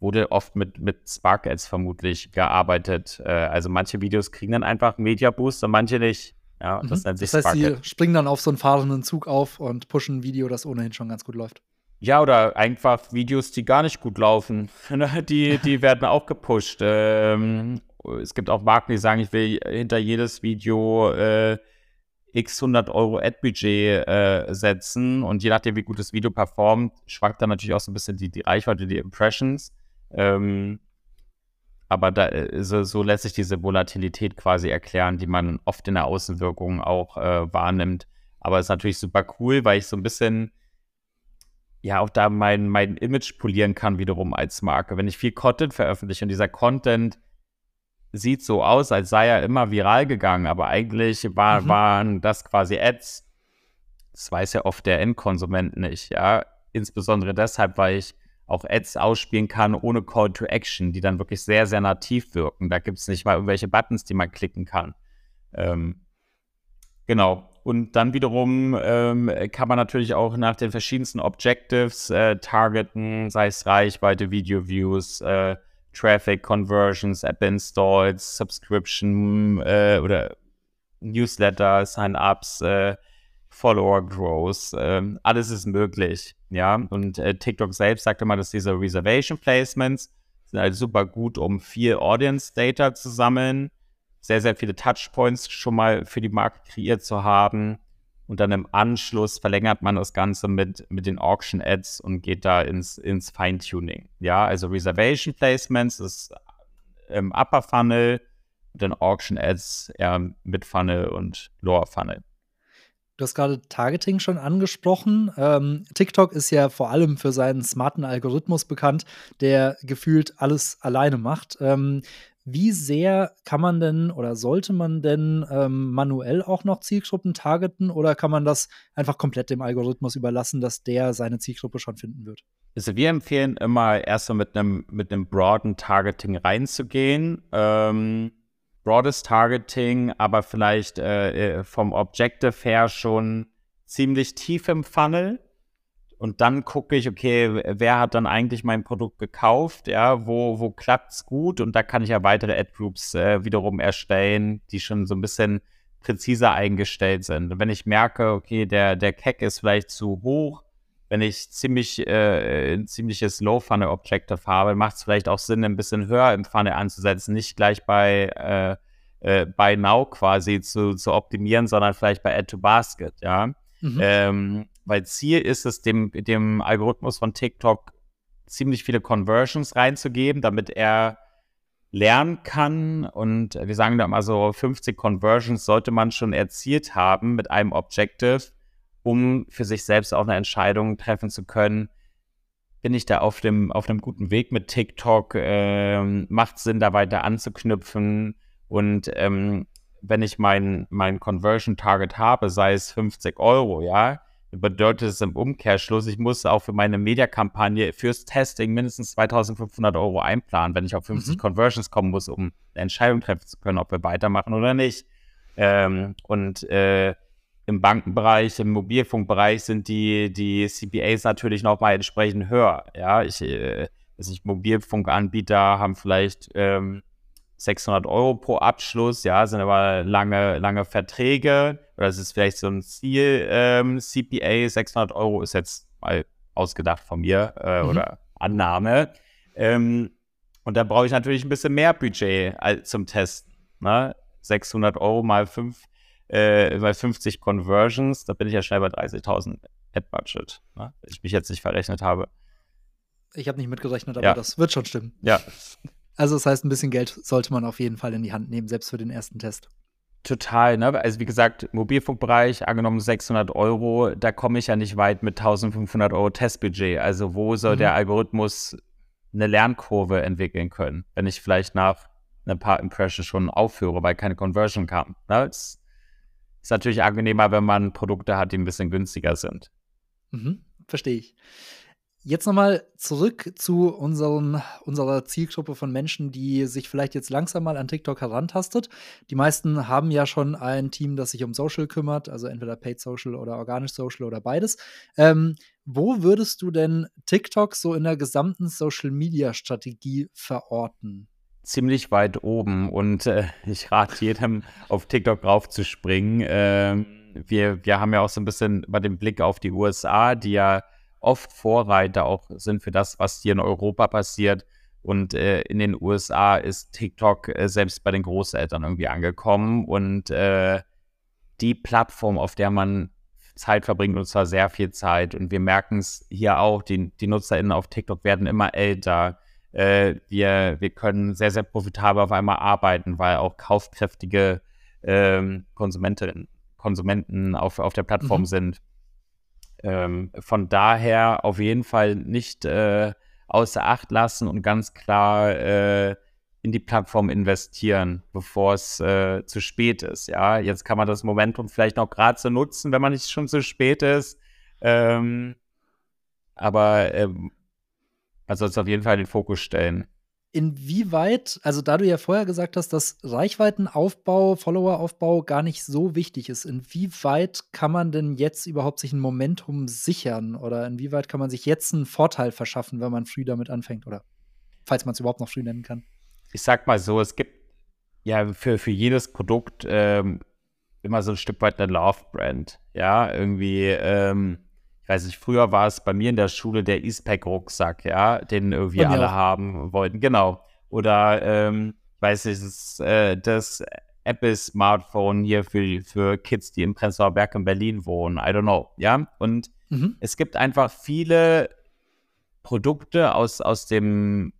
wurde oft mit, mit Spark Ads vermutlich gearbeitet. Äh, also manche Videos kriegen dann einfach Media Boost und manche nicht. Ja, das, mhm. das heißt, sie springen dann auf so einen fahrenden Zug auf und pushen ein Video, das ohnehin schon ganz gut läuft. Ja, oder einfach Videos, die gar nicht gut laufen. die, die werden auch gepusht. Ähm, es gibt auch Marken, die sagen, ich will hinter jedes Video äh, x 100 Euro Ad-Budget äh, setzen und je nachdem, wie gut das Video performt, schwankt dann natürlich auch so ein bisschen die, die Reichweite, die Impressions. Ähm, aber da, äh, so, so, lässt sich diese Volatilität quasi erklären, die man oft in der Außenwirkung auch äh, wahrnimmt. Aber es ist natürlich super cool, weil ich so ein bisschen ja auch da mein, mein Image polieren kann wiederum als Marke. Wenn ich viel Content veröffentliche und dieser Content sieht so aus, als sei er immer viral gegangen, aber eigentlich war, mhm. waren das quasi Ads. Das weiß ja oft der Endkonsument nicht, ja. Insbesondere deshalb, weil ich auch Ads ausspielen kann ohne Call to Action, die dann wirklich sehr, sehr nativ wirken. Da gibt es nicht mal irgendwelche Buttons, die man klicken kann. Ähm, genau. Und dann wiederum ähm, kann man natürlich auch nach den verschiedensten Objectives äh, targeten, sei es Reichweite, Video-Views, äh, Traffic Conversions, App Installs, Subscription äh, oder Newsletter, Sign-ups, äh, Follower Growth, äh, alles ist möglich. Ja, und äh, TikTok selbst sagt immer, dass diese Reservation Placements sind halt super gut, um viel Audience Data zu sammeln, sehr, sehr viele Touchpoints schon mal für die Marke kreiert zu haben und dann im Anschluss verlängert man das Ganze mit, mit den Auction Ads und geht da ins, ins Feintuning. Ja, also Reservation Placements ist im Upper Funnel, dann Auction Ads eher mit Funnel und Lower Funnel. Du hast gerade Targeting schon angesprochen. Ähm, TikTok ist ja vor allem für seinen smarten Algorithmus bekannt, der gefühlt alles alleine macht. Ähm, wie sehr kann man denn oder sollte man denn ähm, manuell auch noch Zielgruppen targeten oder kann man das einfach komplett dem Algorithmus überlassen, dass der seine Zielgruppe schon finden wird? Also wir empfehlen immer erstmal mit einem mit einem broaden Targeting reinzugehen. Ähm, broades Targeting, aber vielleicht äh, äh vom Objective her schon ziemlich tief im Funnel und dann gucke ich, okay, wer hat dann eigentlich mein Produkt gekauft, ja, wo, wo es gut und da kann ich ja weitere Ad-Groups äh, wiederum erstellen, die schon so ein bisschen präziser eingestellt sind. Und wenn ich merke, okay, der, der CAC ist vielleicht zu hoch, wenn ich ziemlich, äh, ein ziemliches Low-Funnel-Objective habe, macht es vielleicht auch Sinn, ein bisschen höher im Funnel anzusetzen, nicht gleich bei, äh, äh, bei Now quasi zu, zu optimieren, sondern vielleicht bei Add to Basket, ja. Mhm. Ähm, weil Ziel ist es, dem, dem Algorithmus von TikTok ziemlich viele Conversions reinzugeben, damit er lernen kann. Und wir sagen da mal so, 50 Conversions sollte man schon erzielt haben mit einem Objective, um für sich selbst auch eine Entscheidung treffen zu können. Bin ich da auf dem, auf einem guten Weg mit TikTok? Äh, macht Sinn, da weiter anzuknüpfen? Und ähm, wenn ich mein, mein Conversion Target habe, sei es 50 Euro, ja, bedeutet es im Umkehrschluss, ich muss auch für meine Mediakampagne fürs Testing mindestens 2500 Euro einplanen, wenn ich auf 50 mhm. Conversions kommen muss, um eine Entscheidung treffen zu können, ob wir weitermachen oder nicht. Ähm, und äh, im Bankenbereich, im Mobilfunkbereich sind die, die CPAs natürlich noch mal entsprechend höher. Ja, ich, äh, also ich Mobilfunkanbieter haben vielleicht ähm, 600 Euro pro Abschluss, ja, sind aber lange, lange Verträge. Oder es ist vielleicht so ein Ziel, ähm, CPA, 600 Euro ist jetzt mal ausgedacht von mir äh, mhm. oder Annahme. Ähm, und da brauche ich natürlich ein bisschen mehr Budget als zum Testen. Ne? 600 Euro mal, fünf, äh, mal 50 Conversions, da bin ich ja schnell bei 30.000 Ad-Budget, ne? wenn ich mich jetzt nicht verrechnet habe. Ich habe nicht mitgerechnet, aber ja. das wird schon stimmen. Ja. Also das heißt, ein bisschen Geld sollte man auf jeden Fall in die Hand nehmen, selbst für den ersten Test. Total, ne? Also wie gesagt, Mobilfunkbereich, angenommen 600 Euro, da komme ich ja nicht weit mit 1500 Euro Testbudget. Also wo soll mhm. der Algorithmus eine Lernkurve entwickeln können, wenn ich vielleicht nach ein paar Impressions schon aufführe, weil keine Conversion kam. Ne? Es ist natürlich angenehmer, wenn man Produkte hat, die ein bisschen günstiger sind. Mhm, verstehe ich. Jetzt nochmal zurück zu unseren, unserer Zielgruppe von Menschen, die sich vielleicht jetzt langsam mal an TikTok herantastet. Die meisten haben ja schon ein Team, das sich um Social kümmert, also entweder Paid Social oder Organisch Social oder beides. Ähm, wo würdest du denn TikTok so in der gesamten Social Media Strategie verorten? Ziemlich weit oben und äh, ich rate jedem, auf TikTok raufzuspringen. Äh, wir, wir haben ja auch so ein bisschen bei dem Blick auf die USA, die ja oft Vorreiter auch sind für das, was hier in Europa passiert. Und äh, in den USA ist TikTok äh, selbst bei den Großeltern irgendwie angekommen und äh, die Plattform, auf der man Zeit verbringt, und zwar sehr viel Zeit. Und wir merken es hier auch, die, die NutzerInnen auf TikTok werden immer älter. Äh, wir, wir können sehr, sehr profitabel auf einmal arbeiten, weil auch kaufkräftige ähm, Konsumentinnen, Konsumenten auf, auf der Plattform mhm. sind. Ähm, von daher auf jeden Fall nicht äh, außer Acht lassen und ganz klar äh, in die Plattform investieren, bevor es äh, zu spät ist. Ja, jetzt kann man das Momentum vielleicht noch gerade so nutzen, wenn man nicht schon zu spät ist. Ähm, aber ähm, man soll es auf jeden Fall in den Fokus stellen inwieweit, also da du ja vorher gesagt hast, dass Reichweitenaufbau, Followeraufbau gar nicht so wichtig ist, inwieweit kann man denn jetzt überhaupt sich ein Momentum sichern oder inwieweit kann man sich jetzt einen Vorteil verschaffen, wenn man früh damit anfängt oder falls man es überhaupt noch früh nennen kann? Ich sag mal so, es gibt ja für, für jedes Produkt ähm, immer so ein Stück weit eine Love-Brand. Ja, irgendwie, ähm, ich weiß nicht, früher war es bei mir in der Schule der Eastpack-Rucksack, ja, den irgendwie alle auch. haben wollten. Genau. Oder, ähm, weiß ich, das, äh, das Apple-Smartphone hier für, für Kids, die im Prenzlauer Berg in Berlin wohnen. I don't know, ja. Und mhm. es gibt einfach viele Produkte aus, aus dem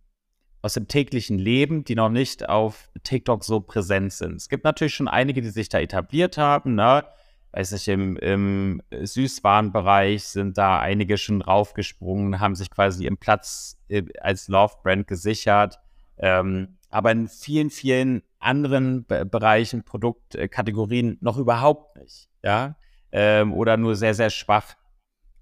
aus dem täglichen Leben, die noch nicht auf TikTok so präsent sind. Es gibt natürlich schon einige, die sich da etabliert haben, ne? Weiß nicht, im, im Süßwarenbereich sind da einige schon raufgesprungen, haben sich quasi im Platz äh, als Love-Brand gesichert. Ähm, aber in vielen, vielen anderen Be Bereichen, Produktkategorien noch überhaupt nicht, ja, ähm, oder nur sehr, sehr schwach.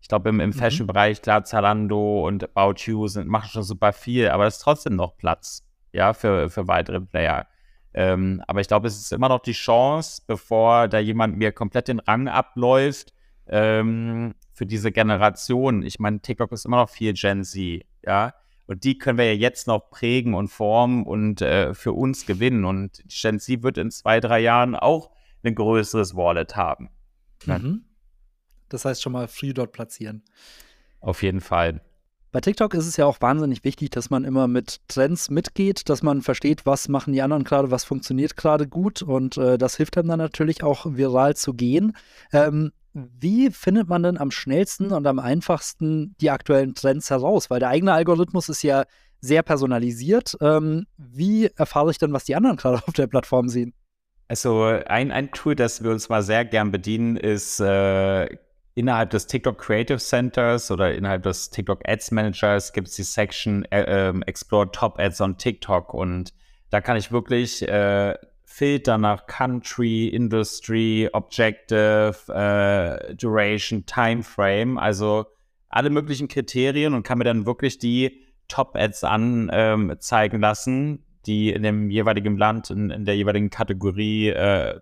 Ich glaube, im, im mhm. Fashion-Bereich, klar, Zalando und About You sind, machen schon super viel, aber es ist trotzdem noch Platz, ja, für, für weitere Player. Ähm, aber ich glaube, es ist immer noch die Chance, bevor da jemand mir komplett den Rang abläuft, ähm, für diese Generation. Ich meine, TikTok ist immer noch viel Gen Z, ja. Und die können wir ja jetzt noch prägen und formen und äh, für uns gewinnen. Und Gen Z wird in zwei, drei Jahren auch ein größeres Wallet haben. Mhm. Das heißt schon mal free dort platzieren. Auf jeden Fall. Bei TikTok ist es ja auch wahnsinnig wichtig, dass man immer mit Trends mitgeht, dass man versteht, was machen die anderen gerade, was funktioniert gerade gut und äh, das hilft einem dann natürlich auch viral zu gehen. Ähm, wie findet man denn am schnellsten und am einfachsten die aktuellen Trends heraus? Weil der eigene Algorithmus ist ja sehr personalisiert. Ähm, wie erfahre ich denn, was die anderen gerade auf der Plattform sehen? Also ein, ein Tool, das wir uns mal sehr gern bedienen, ist äh, innerhalb des TikTok Creative Centers oder innerhalb des TikTok Ads Managers gibt es die Section äh, ähm, Explore Top Ads on TikTok und da kann ich wirklich äh, Filter nach Country, Industry, Objective, äh, Duration, Timeframe, also alle möglichen Kriterien und kann mir dann wirklich die Top-Ads anzeigen ähm, lassen, die in dem jeweiligen Land, in, in der jeweiligen Kategorie äh,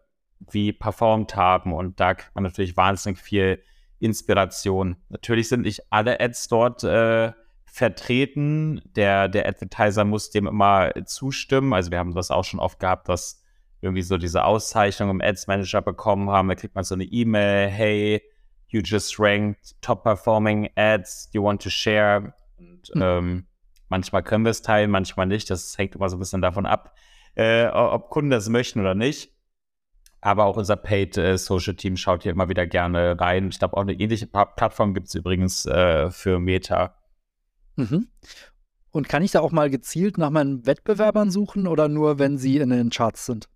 wie performt haben. Und da kriegt man natürlich wahnsinnig viel Inspiration. Natürlich sind nicht alle Ads dort äh, vertreten. Der, der Advertiser muss dem immer zustimmen. Also wir haben das auch schon oft gehabt, dass irgendwie so diese Auszeichnung im Ads Manager bekommen haben. Da kriegt man so eine E-Mail, hey, you just ranked top performing ads, you want to share. Und mhm. ähm, manchmal können wir es teilen, manchmal nicht. Das hängt immer so ein bisschen davon ab, äh, ob Kunden das möchten oder nicht. Aber auch unser Paid äh, Social Team schaut hier immer wieder gerne rein. Ich glaube, auch eine ähnliche Plattform gibt es übrigens äh, für Meta. Mhm. Und kann ich da auch mal gezielt nach meinen Wettbewerbern suchen oder nur, wenn sie in den Charts sind?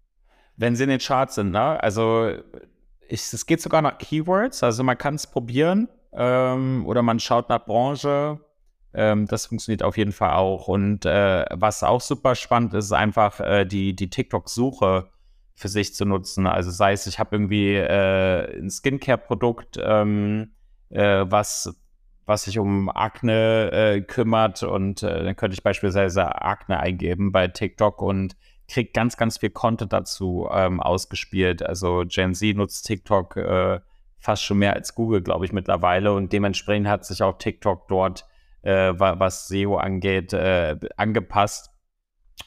Wenn sie in den Charts sind, ne? Also es geht sogar nach Keywords, also man kann es probieren ähm, oder man schaut nach Branche. Ähm, das funktioniert auf jeden Fall auch. Und äh, was auch super spannend ist, ist einfach äh, die, die TikTok-Suche für sich zu nutzen. Also sei es, ich habe irgendwie äh, ein Skincare-Produkt, ähm, äh, was, was sich um Akne äh, kümmert und äh, dann könnte ich beispielsweise Akne eingeben bei TikTok und kriege ganz, ganz viel Content dazu ähm, ausgespielt. Also Gen Z nutzt TikTok äh, fast schon mehr als Google, glaube ich, mittlerweile und dementsprechend hat sich auch TikTok dort, äh, was SEO angeht, angepasst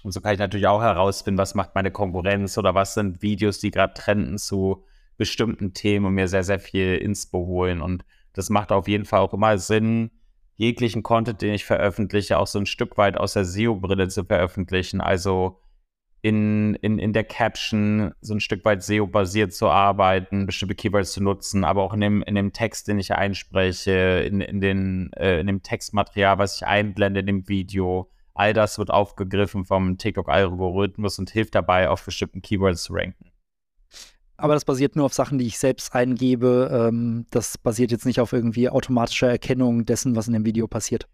und so kann ich natürlich auch herausfinden, was macht meine Konkurrenz oder was sind Videos, die gerade trenden zu bestimmten Themen und mir sehr, sehr viel Inspo holen. Und das macht auf jeden Fall auch immer Sinn, jeglichen Content, den ich veröffentliche, auch so ein Stück weit aus der SEO-Brille zu veröffentlichen. Also in, in, in der Caption so ein Stück weit SEO-basiert zu arbeiten, bestimmte Keywords zu nutzen, aber auch in dem, in dem Text, den ich einspreche, in, in, den, äh, in dem Textmaterial, was ich einblende in dem Video All das wird aufgegriffen vom TikTok-Algorithmus und hilft dabei, auf bestimmten Keywords zu ranken. Aber das basiert nur auf Sachen, die ich selbst eingebe. Ähm, das basiert jetzt nicht auf irgendwie automatischer Erkennung dessen, was in dem Video passiert.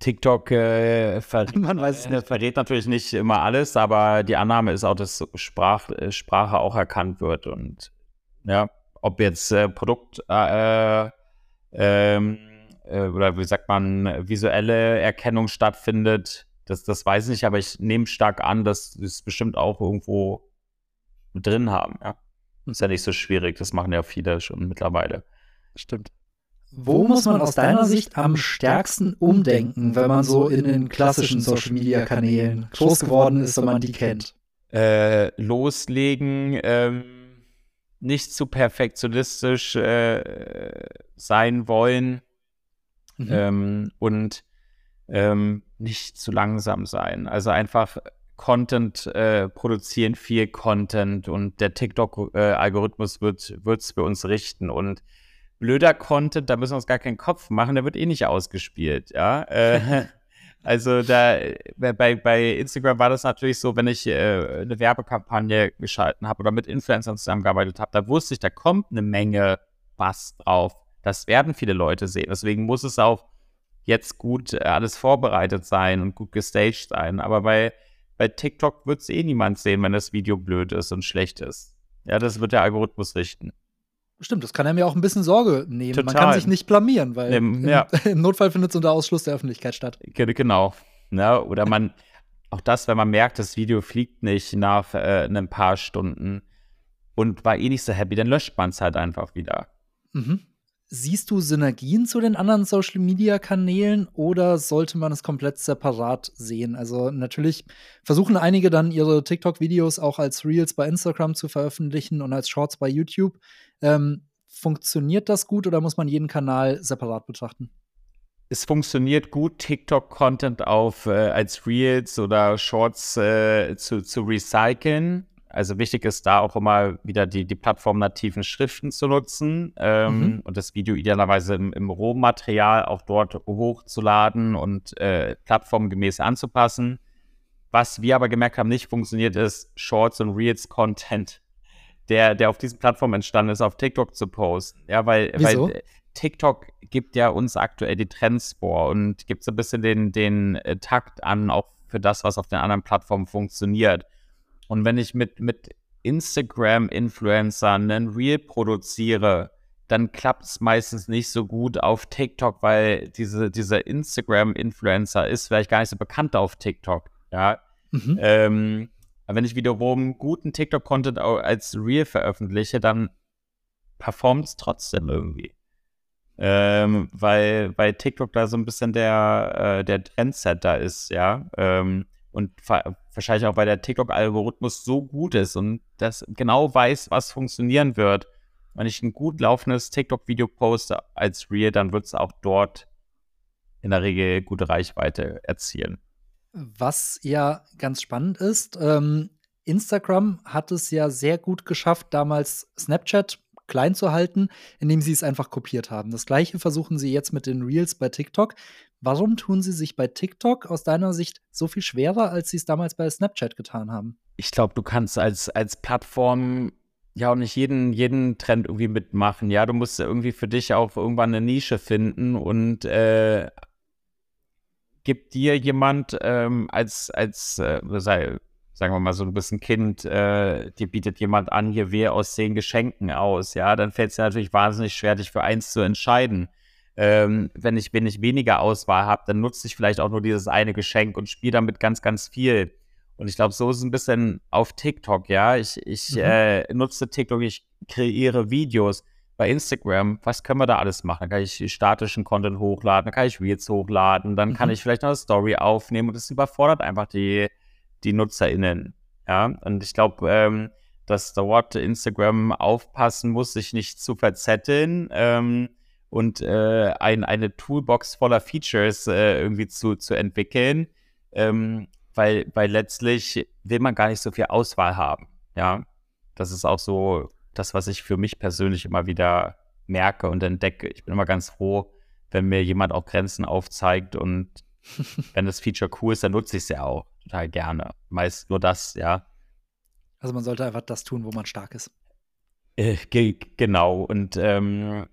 TikTok äh, ver äh, verrät natürlich nicht immer alles, aber die Annahme ist auch, dass Sprach, äh, Sprache auch erkannt wird. Und ja, ob jetzt äh, Produkt äh, ähm, äh, oder wie sagt man, visuelle Erkennung stattfindet. Das, das weiß ich nicht, aber ich nehme stark an, dass sie es bestimmt auch irgendwo drin haben. Ja. Ist ja nicht so schwierig, das machen ja viele schon mittlerweile. Stimmt. Wo muss man aus deiner Sicht am stärksten umdenken, wenn man so in den klassischen Social-Media-Kanälen groß geworden ist, wenn man die kennt? Äh, loslegen, ähm, nicht zu perfektionistisch äh, sein wollen, mhm. ähm, und ähm, nicht zu langsam sein. Also einfach Content äh, produzieren, viel Content und der TikTok-Algorithmus äh, wird es für uns richten und blöder Content, da müssen wir uns gar keinen Kopf machen, der wird eh nicht ausgespielt, ja. Äh, also da bei, bei Instagram war das natürlich so, wenn ich äh, eine Werbekampagne geschalten habe oder mit Influencern zusammengearbeitet habe, da wusste ich, da kommt eine Menge Bass drauf. Das werden viele Leute sehen. Deswegen muss es auch jetzt gut äh, alles vorbereitet sein und gut gestaged sein. Aber bei, bei TikTok wird es eh niemand sehen, wenn das Video blöd ist und schlecht ist. Ja, das wird der Algorithmus richten. Stimmt, das kann er mir auch ein bisschen Sorge nehmen. Total. Man kann sich nicht blamieren, weil im, ja. im, Notfall findet es unter Ausschluss der Öffentlichkeit statt. Genau. Ja, oder man, auch das, wenn man merkt, das Video fliegt nicht nach äh, ein paar Stunden und war eh nicht so happy, dann löscht man es halt einfach wieder. Mhm. Siehst du Synergien zu den anderen Social-Media-Kanälen oder sollte man es komplett separat sehen? Also natürlich versuchen einige dann ihre TikTok-Videos auch als Reels bei Instagram zu veröffentlichen und als Shorts bei YouTube. Ähm, funktioniert das gut oder muss man jeden Kanal separat betrachten? Es funktioniert gut, TikTok-Content auf äh, als Reels oder Shorts äh, zu, zu recyceln. Also wichtig ist da auch immer wieder die, die plattformnativen Schriften zu nutzen ähm, mhm. und das Video idealerweise im, im Rohmaterial auch dort hochzuladen und äh, plattformgemäß anzupassen. Was wir aber gemerkt haben, nicht funktioniert, ist Shorts und Reels Content, der, der auf diesen Plattformen entstanden ist, auf TikTok zu posten. Ja, weil, weil äh, TikTok gibt ja uns aktuell die Trends vor und gibt so ein bisschen den, den äh, Takt an, auch für das, was auf den anderen Plattformen funktioniert. Und wenn ich mit, mit Instagram-Influencern einen Reel produziere, dann klappt es meistens nicht so gut auf TikTok, weil diese, dieser Instagram-Influencer ist vielleicht gar nicht so bekannt auf TikTok. Ja. Mhm. Ähm, aber wenn ich wiederum guten TikTok-Content als Reel veröffentliche, dann performt es trotzdem irgendwie. Ähm, weil, weil TikTok da so ein bisschen der, äh, der Trendsetter ist, ja. Ähm, und wahrscheinlich auch, weil der TikTok-Algorithmus so gut ist und das genau weiß, was funktionieren wird. Wenn ich ein gut laufendes TikTok-Video poste als Reel, dann wird es auch dort in der Regel gute Reichweite erzielen. Was ja ganz spannend ist, ähm, Instagram hat es ja sehr gut geschafft, damals Snapchat klein zu halten, indem sie es einfach kopiert haben. Das gleiche versuchen sie jetzt mit den Reels bei TikTok. Warum tun sie sich bei TikTok aus deiner Sicht so viel schwerer, als sie es damals bei Snapchat getan haben? Ich glaube, du kannst als, als Plattform ja auch nicht jeden, jeden Trend irgendwie mitmachen. Ja, du musst irgendwie für dich auch irgendwann eine Nische finden und äh, gibt dir jemand ähm, als, als äh, sei, sagen wir mal so, du bist ein Kind, äh, dir bietet jemand an, hier wäre aus zehn Geschenken aus, ja, dann fällt es dir natürlich wahnsinnig schwer, dich für eins zu entscheiden. Ähm, wenn, ich, wenn ich weniger Auswahl habe, dann nutze ich vielleicht auch nur dieses eine Geschenk und spiele damit ganz, ganz viel. Und ich glaube, so ist es ein bisschen auf TikTok, ja. Ich, ich mhm. äh, nutze TikTok, ich kreiere Videos. Bei Instagram, was können wir da alles machen? Dann kann ich statischen Content hochladen, dann kann ich Reels hochladen, dann mhm. kann ich vielleicht noch eine Story aufnehmen und das überfordert einfach die, die NutzerInnen. Ja, und ich glaube, ähm, dass dort Instagram aufpassen muss, sich nicht zu verzetteln ähm, und äh, ein, eine Toolbox voller Features äh, irgendwie zu, zu entwickeln, ähm, weil, weil letztlich will man gar nicht so viel Auswahl haben. Ja, das ist auch so das, was ich für mich persönlich immer wieder merke und entdecke. Ich bin immer ganz froh, wenn mir jemand auch Grenzen aufzeigt und wenn das Feature cool ist, dann nutze ich es ja auch total gerne. Meist nur das, ja. Also man sollte einfach das tun, wo man stark ist. Äh, genau. Und ähm,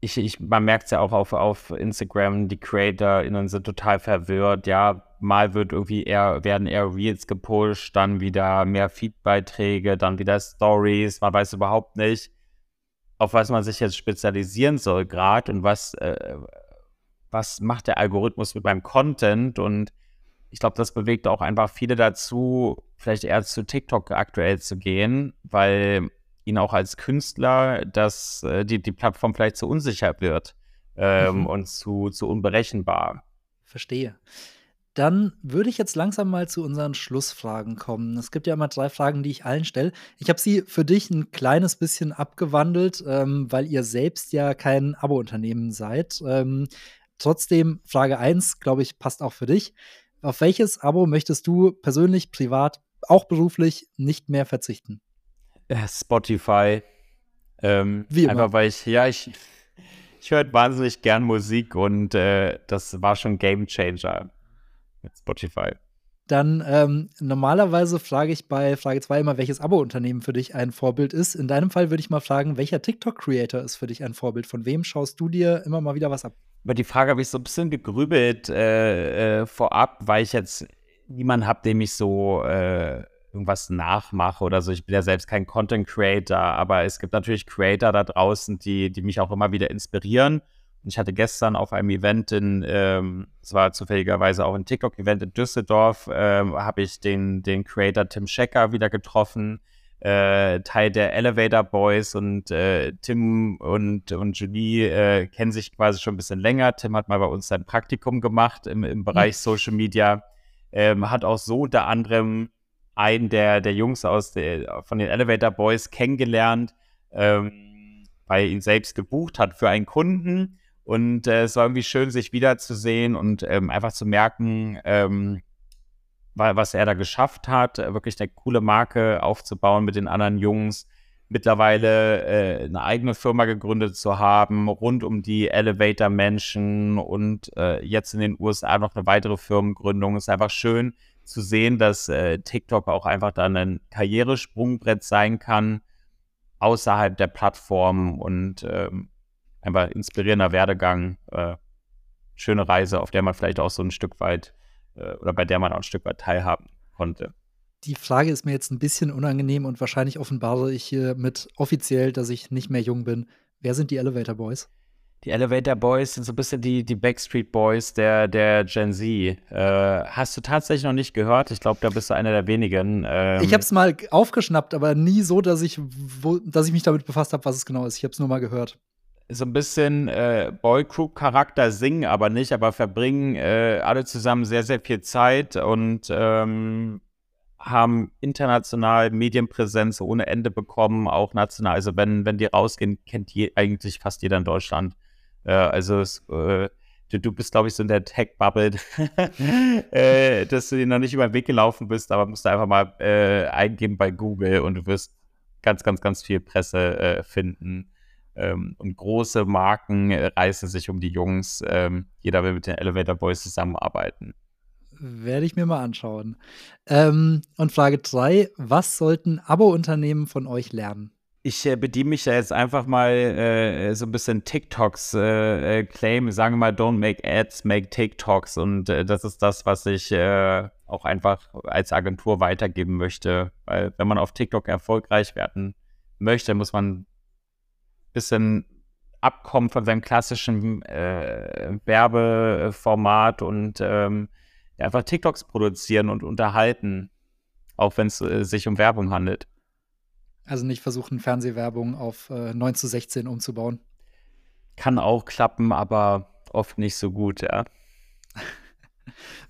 ich, ich, man merkt es ja auch auf, auf Instagram, die CreatorInnen sind total verwirrt. Ja, mal wird irgendwie eher, werden eher Reels gepusht, dann wieder mehr Feedbeiträge, dann wieder Stories. Man weiß überhaupt nicht, auf was man sich jetzt spezialisieren soll gerade und was, äh, was macht der Algorithmus mit meinem Content und ich glaube, das bewegt auch einfach viele dazu, vielleicht eher zu TikTok aktuell zu gehen, weil ihnen auch als Künstler dass äh, die, die Plattform vielleicht zu unsicher wird ähm, mhm. und zu, zu unberechenbar. Verstehe. Dann würde ich jetzt langsam mal zu unseren Schlussfragen kommen. Es gibt ja immer drei Fragen, die ich allen stelle. Ich habe sie für dich ein kleines bisschen abgewandelt, ähm, weil ihr selbst ja kein Abo-Unternehmen seid. Ähm, trotzdem, Frage 1, glaube ich, passt auch für dich. Auf welches Abo möchtest du persönlich, privat, auch beruflich nicht mehr verzichten? Äh, Spotify. Ähm, Wie immer. Einfach weil ich, ja, ich, ich höre wahnsinnig gern Musik und äh, das war schon Game Changer mit Spotify. Dann ähm, normalerweise frage ich bei Frage 2 immer, welches Abo-Unternehmen für dich ein Vorbild ist. In deinem Fall würde ich mal fragen, welcher TikTok-Creator ist für dich ein Vorbild? Von wem schaust du dir immer mal wieder was ab? Über die Frage habe ich so ein bisschen gegrübelt äh, äh, vorab, weil ich jetzt niemanden habe, dem ich so äh, irgendwas nachmache oder so. Ich bin ja selbst kein Content Creator, aber es gibt natürlich Creator da draußen, die, die mich auch immer wieder inspirieren. Und ich hatte gestern auf einem Event in, ähm, es war zufälligerweise auch ein TikTok-Event in Düsseldorf, ähm, habe ich den, den Creator Tim Schecker wieder getroffen äh, Teil der Elevator Boys und äh, Tim und, und Julie äh, kennen sich quasi schon ein bisschen länger. Tim hat mal bei uns sein Praktikum gemacht im, im Bereich mhm. Social Media. Ähm, hat auch so unter anderem einen der, der Jungs aus der, von den Elevator Boys kennengelernt, ähm, weil ihn selbst gebucht hat für einen Kunden. Und äh, es war irgendwie schön, sich wiederzusehen und ähm, einfach zu merken, ähm, was er da geschafft hat, wirklich eine coole Marke aufzubauen mit den anderen Jungs, mittlerweile äh, eine eigene Firma gegründet zu haben, rund um die Elevator-Menschen und äh, jetzt in den USA noch eine weitere Firmengründung. Es ist einfach schön zu sehen, dass äh, TikTok auch einfach dann ein Karrieresprungbrett sein kann außerhalb der Plattform und ähm, einfach inspirierender Werdegang, äh, schöne Reise, auf der man vielleicht auch so ein Stück weit äh, oder bei der man auch ein Stück weit teilhaben konnte. die Frage ist mir jetzt ein bisschen unangenehm und wahrscheinlich offenbare ich hier mit offiziell, dass ich nicht mehr jung bin. Wer sind die Elevator Boys? Die Elevator Boys sind so ein bisschen die, die Backstreet Boys der, der Gen Z. Äh, hast du tatsächlich noch nicht gehört? Ich glaube, da bist du einer der wenigen. Ähm, ich habe es mal aufgeschnappt, aber nie so, dass ich, wo, dass ich mich damit befasst habe, was es genau ist. Ich habe es nur mal gehört. So ein bisschen äh, Boygroup-Charakter singen, aber nicht, aber verbringen äh, alle zusammen sehr, sehr viel Zeit und ähm, haben international Medienpräsenz ohne Ende bekommen, auch national. Also wenn, wenn die rausgehen, kennt je, eigentlich fast jeder in Deutschland. Äh, also es, äh, du, du bist, glaube ich, so in der Tech-Bubble, äh, dass du dir noch nicht über den Weg gelaufen bist, aber musst du einfach mal eingeben bei Google und du wirst ganz, ganz, ganz viel Presse finden. Ähm, und große Marken äh, reißen sich um die Jungs. Ähm, jeder will mit den Elevator Boys zusammenarbeiten. Werde ich mir mal anschauen. Ähm, und Frage 3: Was sollten Abo-Unternehmen von euch lernen? Ich äh, bediene mich da jetzt einfach mal äh, so ein bisschen TikToks äh, äh, claim, sagen wir mal, don't make ads, make TikToks. Und äh, das ist das, was ich äh, auch einfach als Agentur weitergeben möchte, weil wenn man auf TikTok erfolgreich werden möchte, muss man ein bisschen abkommen von seinem klassischen Werbeformat und ähm, einfach TikToks produzieren und unterhalten, auch wenn es sich um Werbung handelt. Also nicht versuchen, Fernsehwerbung auf äh, 9 zu 16 umzubauen. Kann auch klappen, aber oft nicht so gut, ja.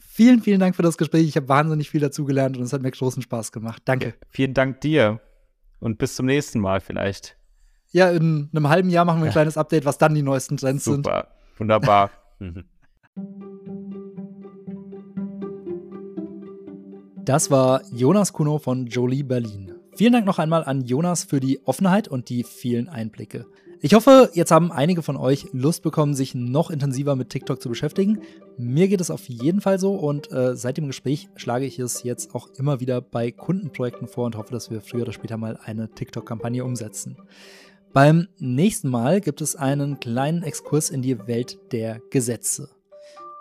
vielen, vielen Dank für das Gespräch. Ich habe wahnsinnig viel dazugelernt und es hat mir großen Spaß gemacht. Danke. Vielen Dank dir und bis zum nächsten Mal vielleicht. Ja, in einem halben Jahr machen wir ein kleines Update, was dann die neuesten Trends Super. sind. Super, wunderbar. Das war Jonas Kuno von Jolie Berlin. Vielen Dank noch einmal an Jonas für die Offenheit und die vielen Einblicke. Ich hoffe, jetzt haben einige von euch Lust bekommen, sich noch intensiver mit TikTok zu beschäftigen. Mir geht es auf jeden Fall so und äh, seit dem Gespräch schlage ich es jetzt auch immer wieder bei Kundenprojekten vor und hoffe, dass wir früher oder später mal eine TikTok-Kampagne umsetzen. Beim nächsten Mal gibt es einen kleinen Exkurs in die Welt der Gesetze.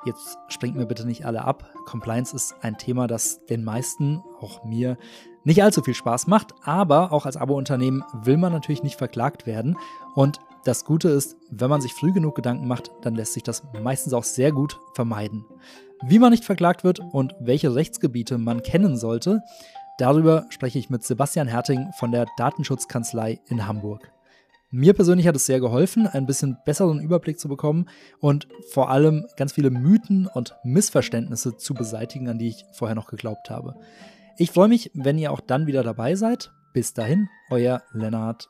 Jetzt springt mir bitte nicht alle ab. Compliance ist ein Thema, das den meisten, auch mir, nicht allzu viel Spaß macht, aber auch als Abo-Unternehmen will man natürlich nicht verklagt werden. Und das Gute ist, wenn man sich früh genug Gedanken macht, dann lässt sich das meistens auch sehr gut vermeiden. Wie man nicht verklagt wird und welche Rechtsgebiete man kennen sollte, darüber spreche ich mit Sebastian Herting von der Datenschutzkanzlei in Hamburg. Mir persönlich hat es sehr geholfen, ein bisschen besseren Überblick zu bekommen und vor allem ganz viele Mythen und Missverständnisse zu beseitigen, an die ich vorher noch geglaubt habe. Ich freue mich, wenn ihr auch dann wieder dabei seid. Bis dahin, euer Lennart.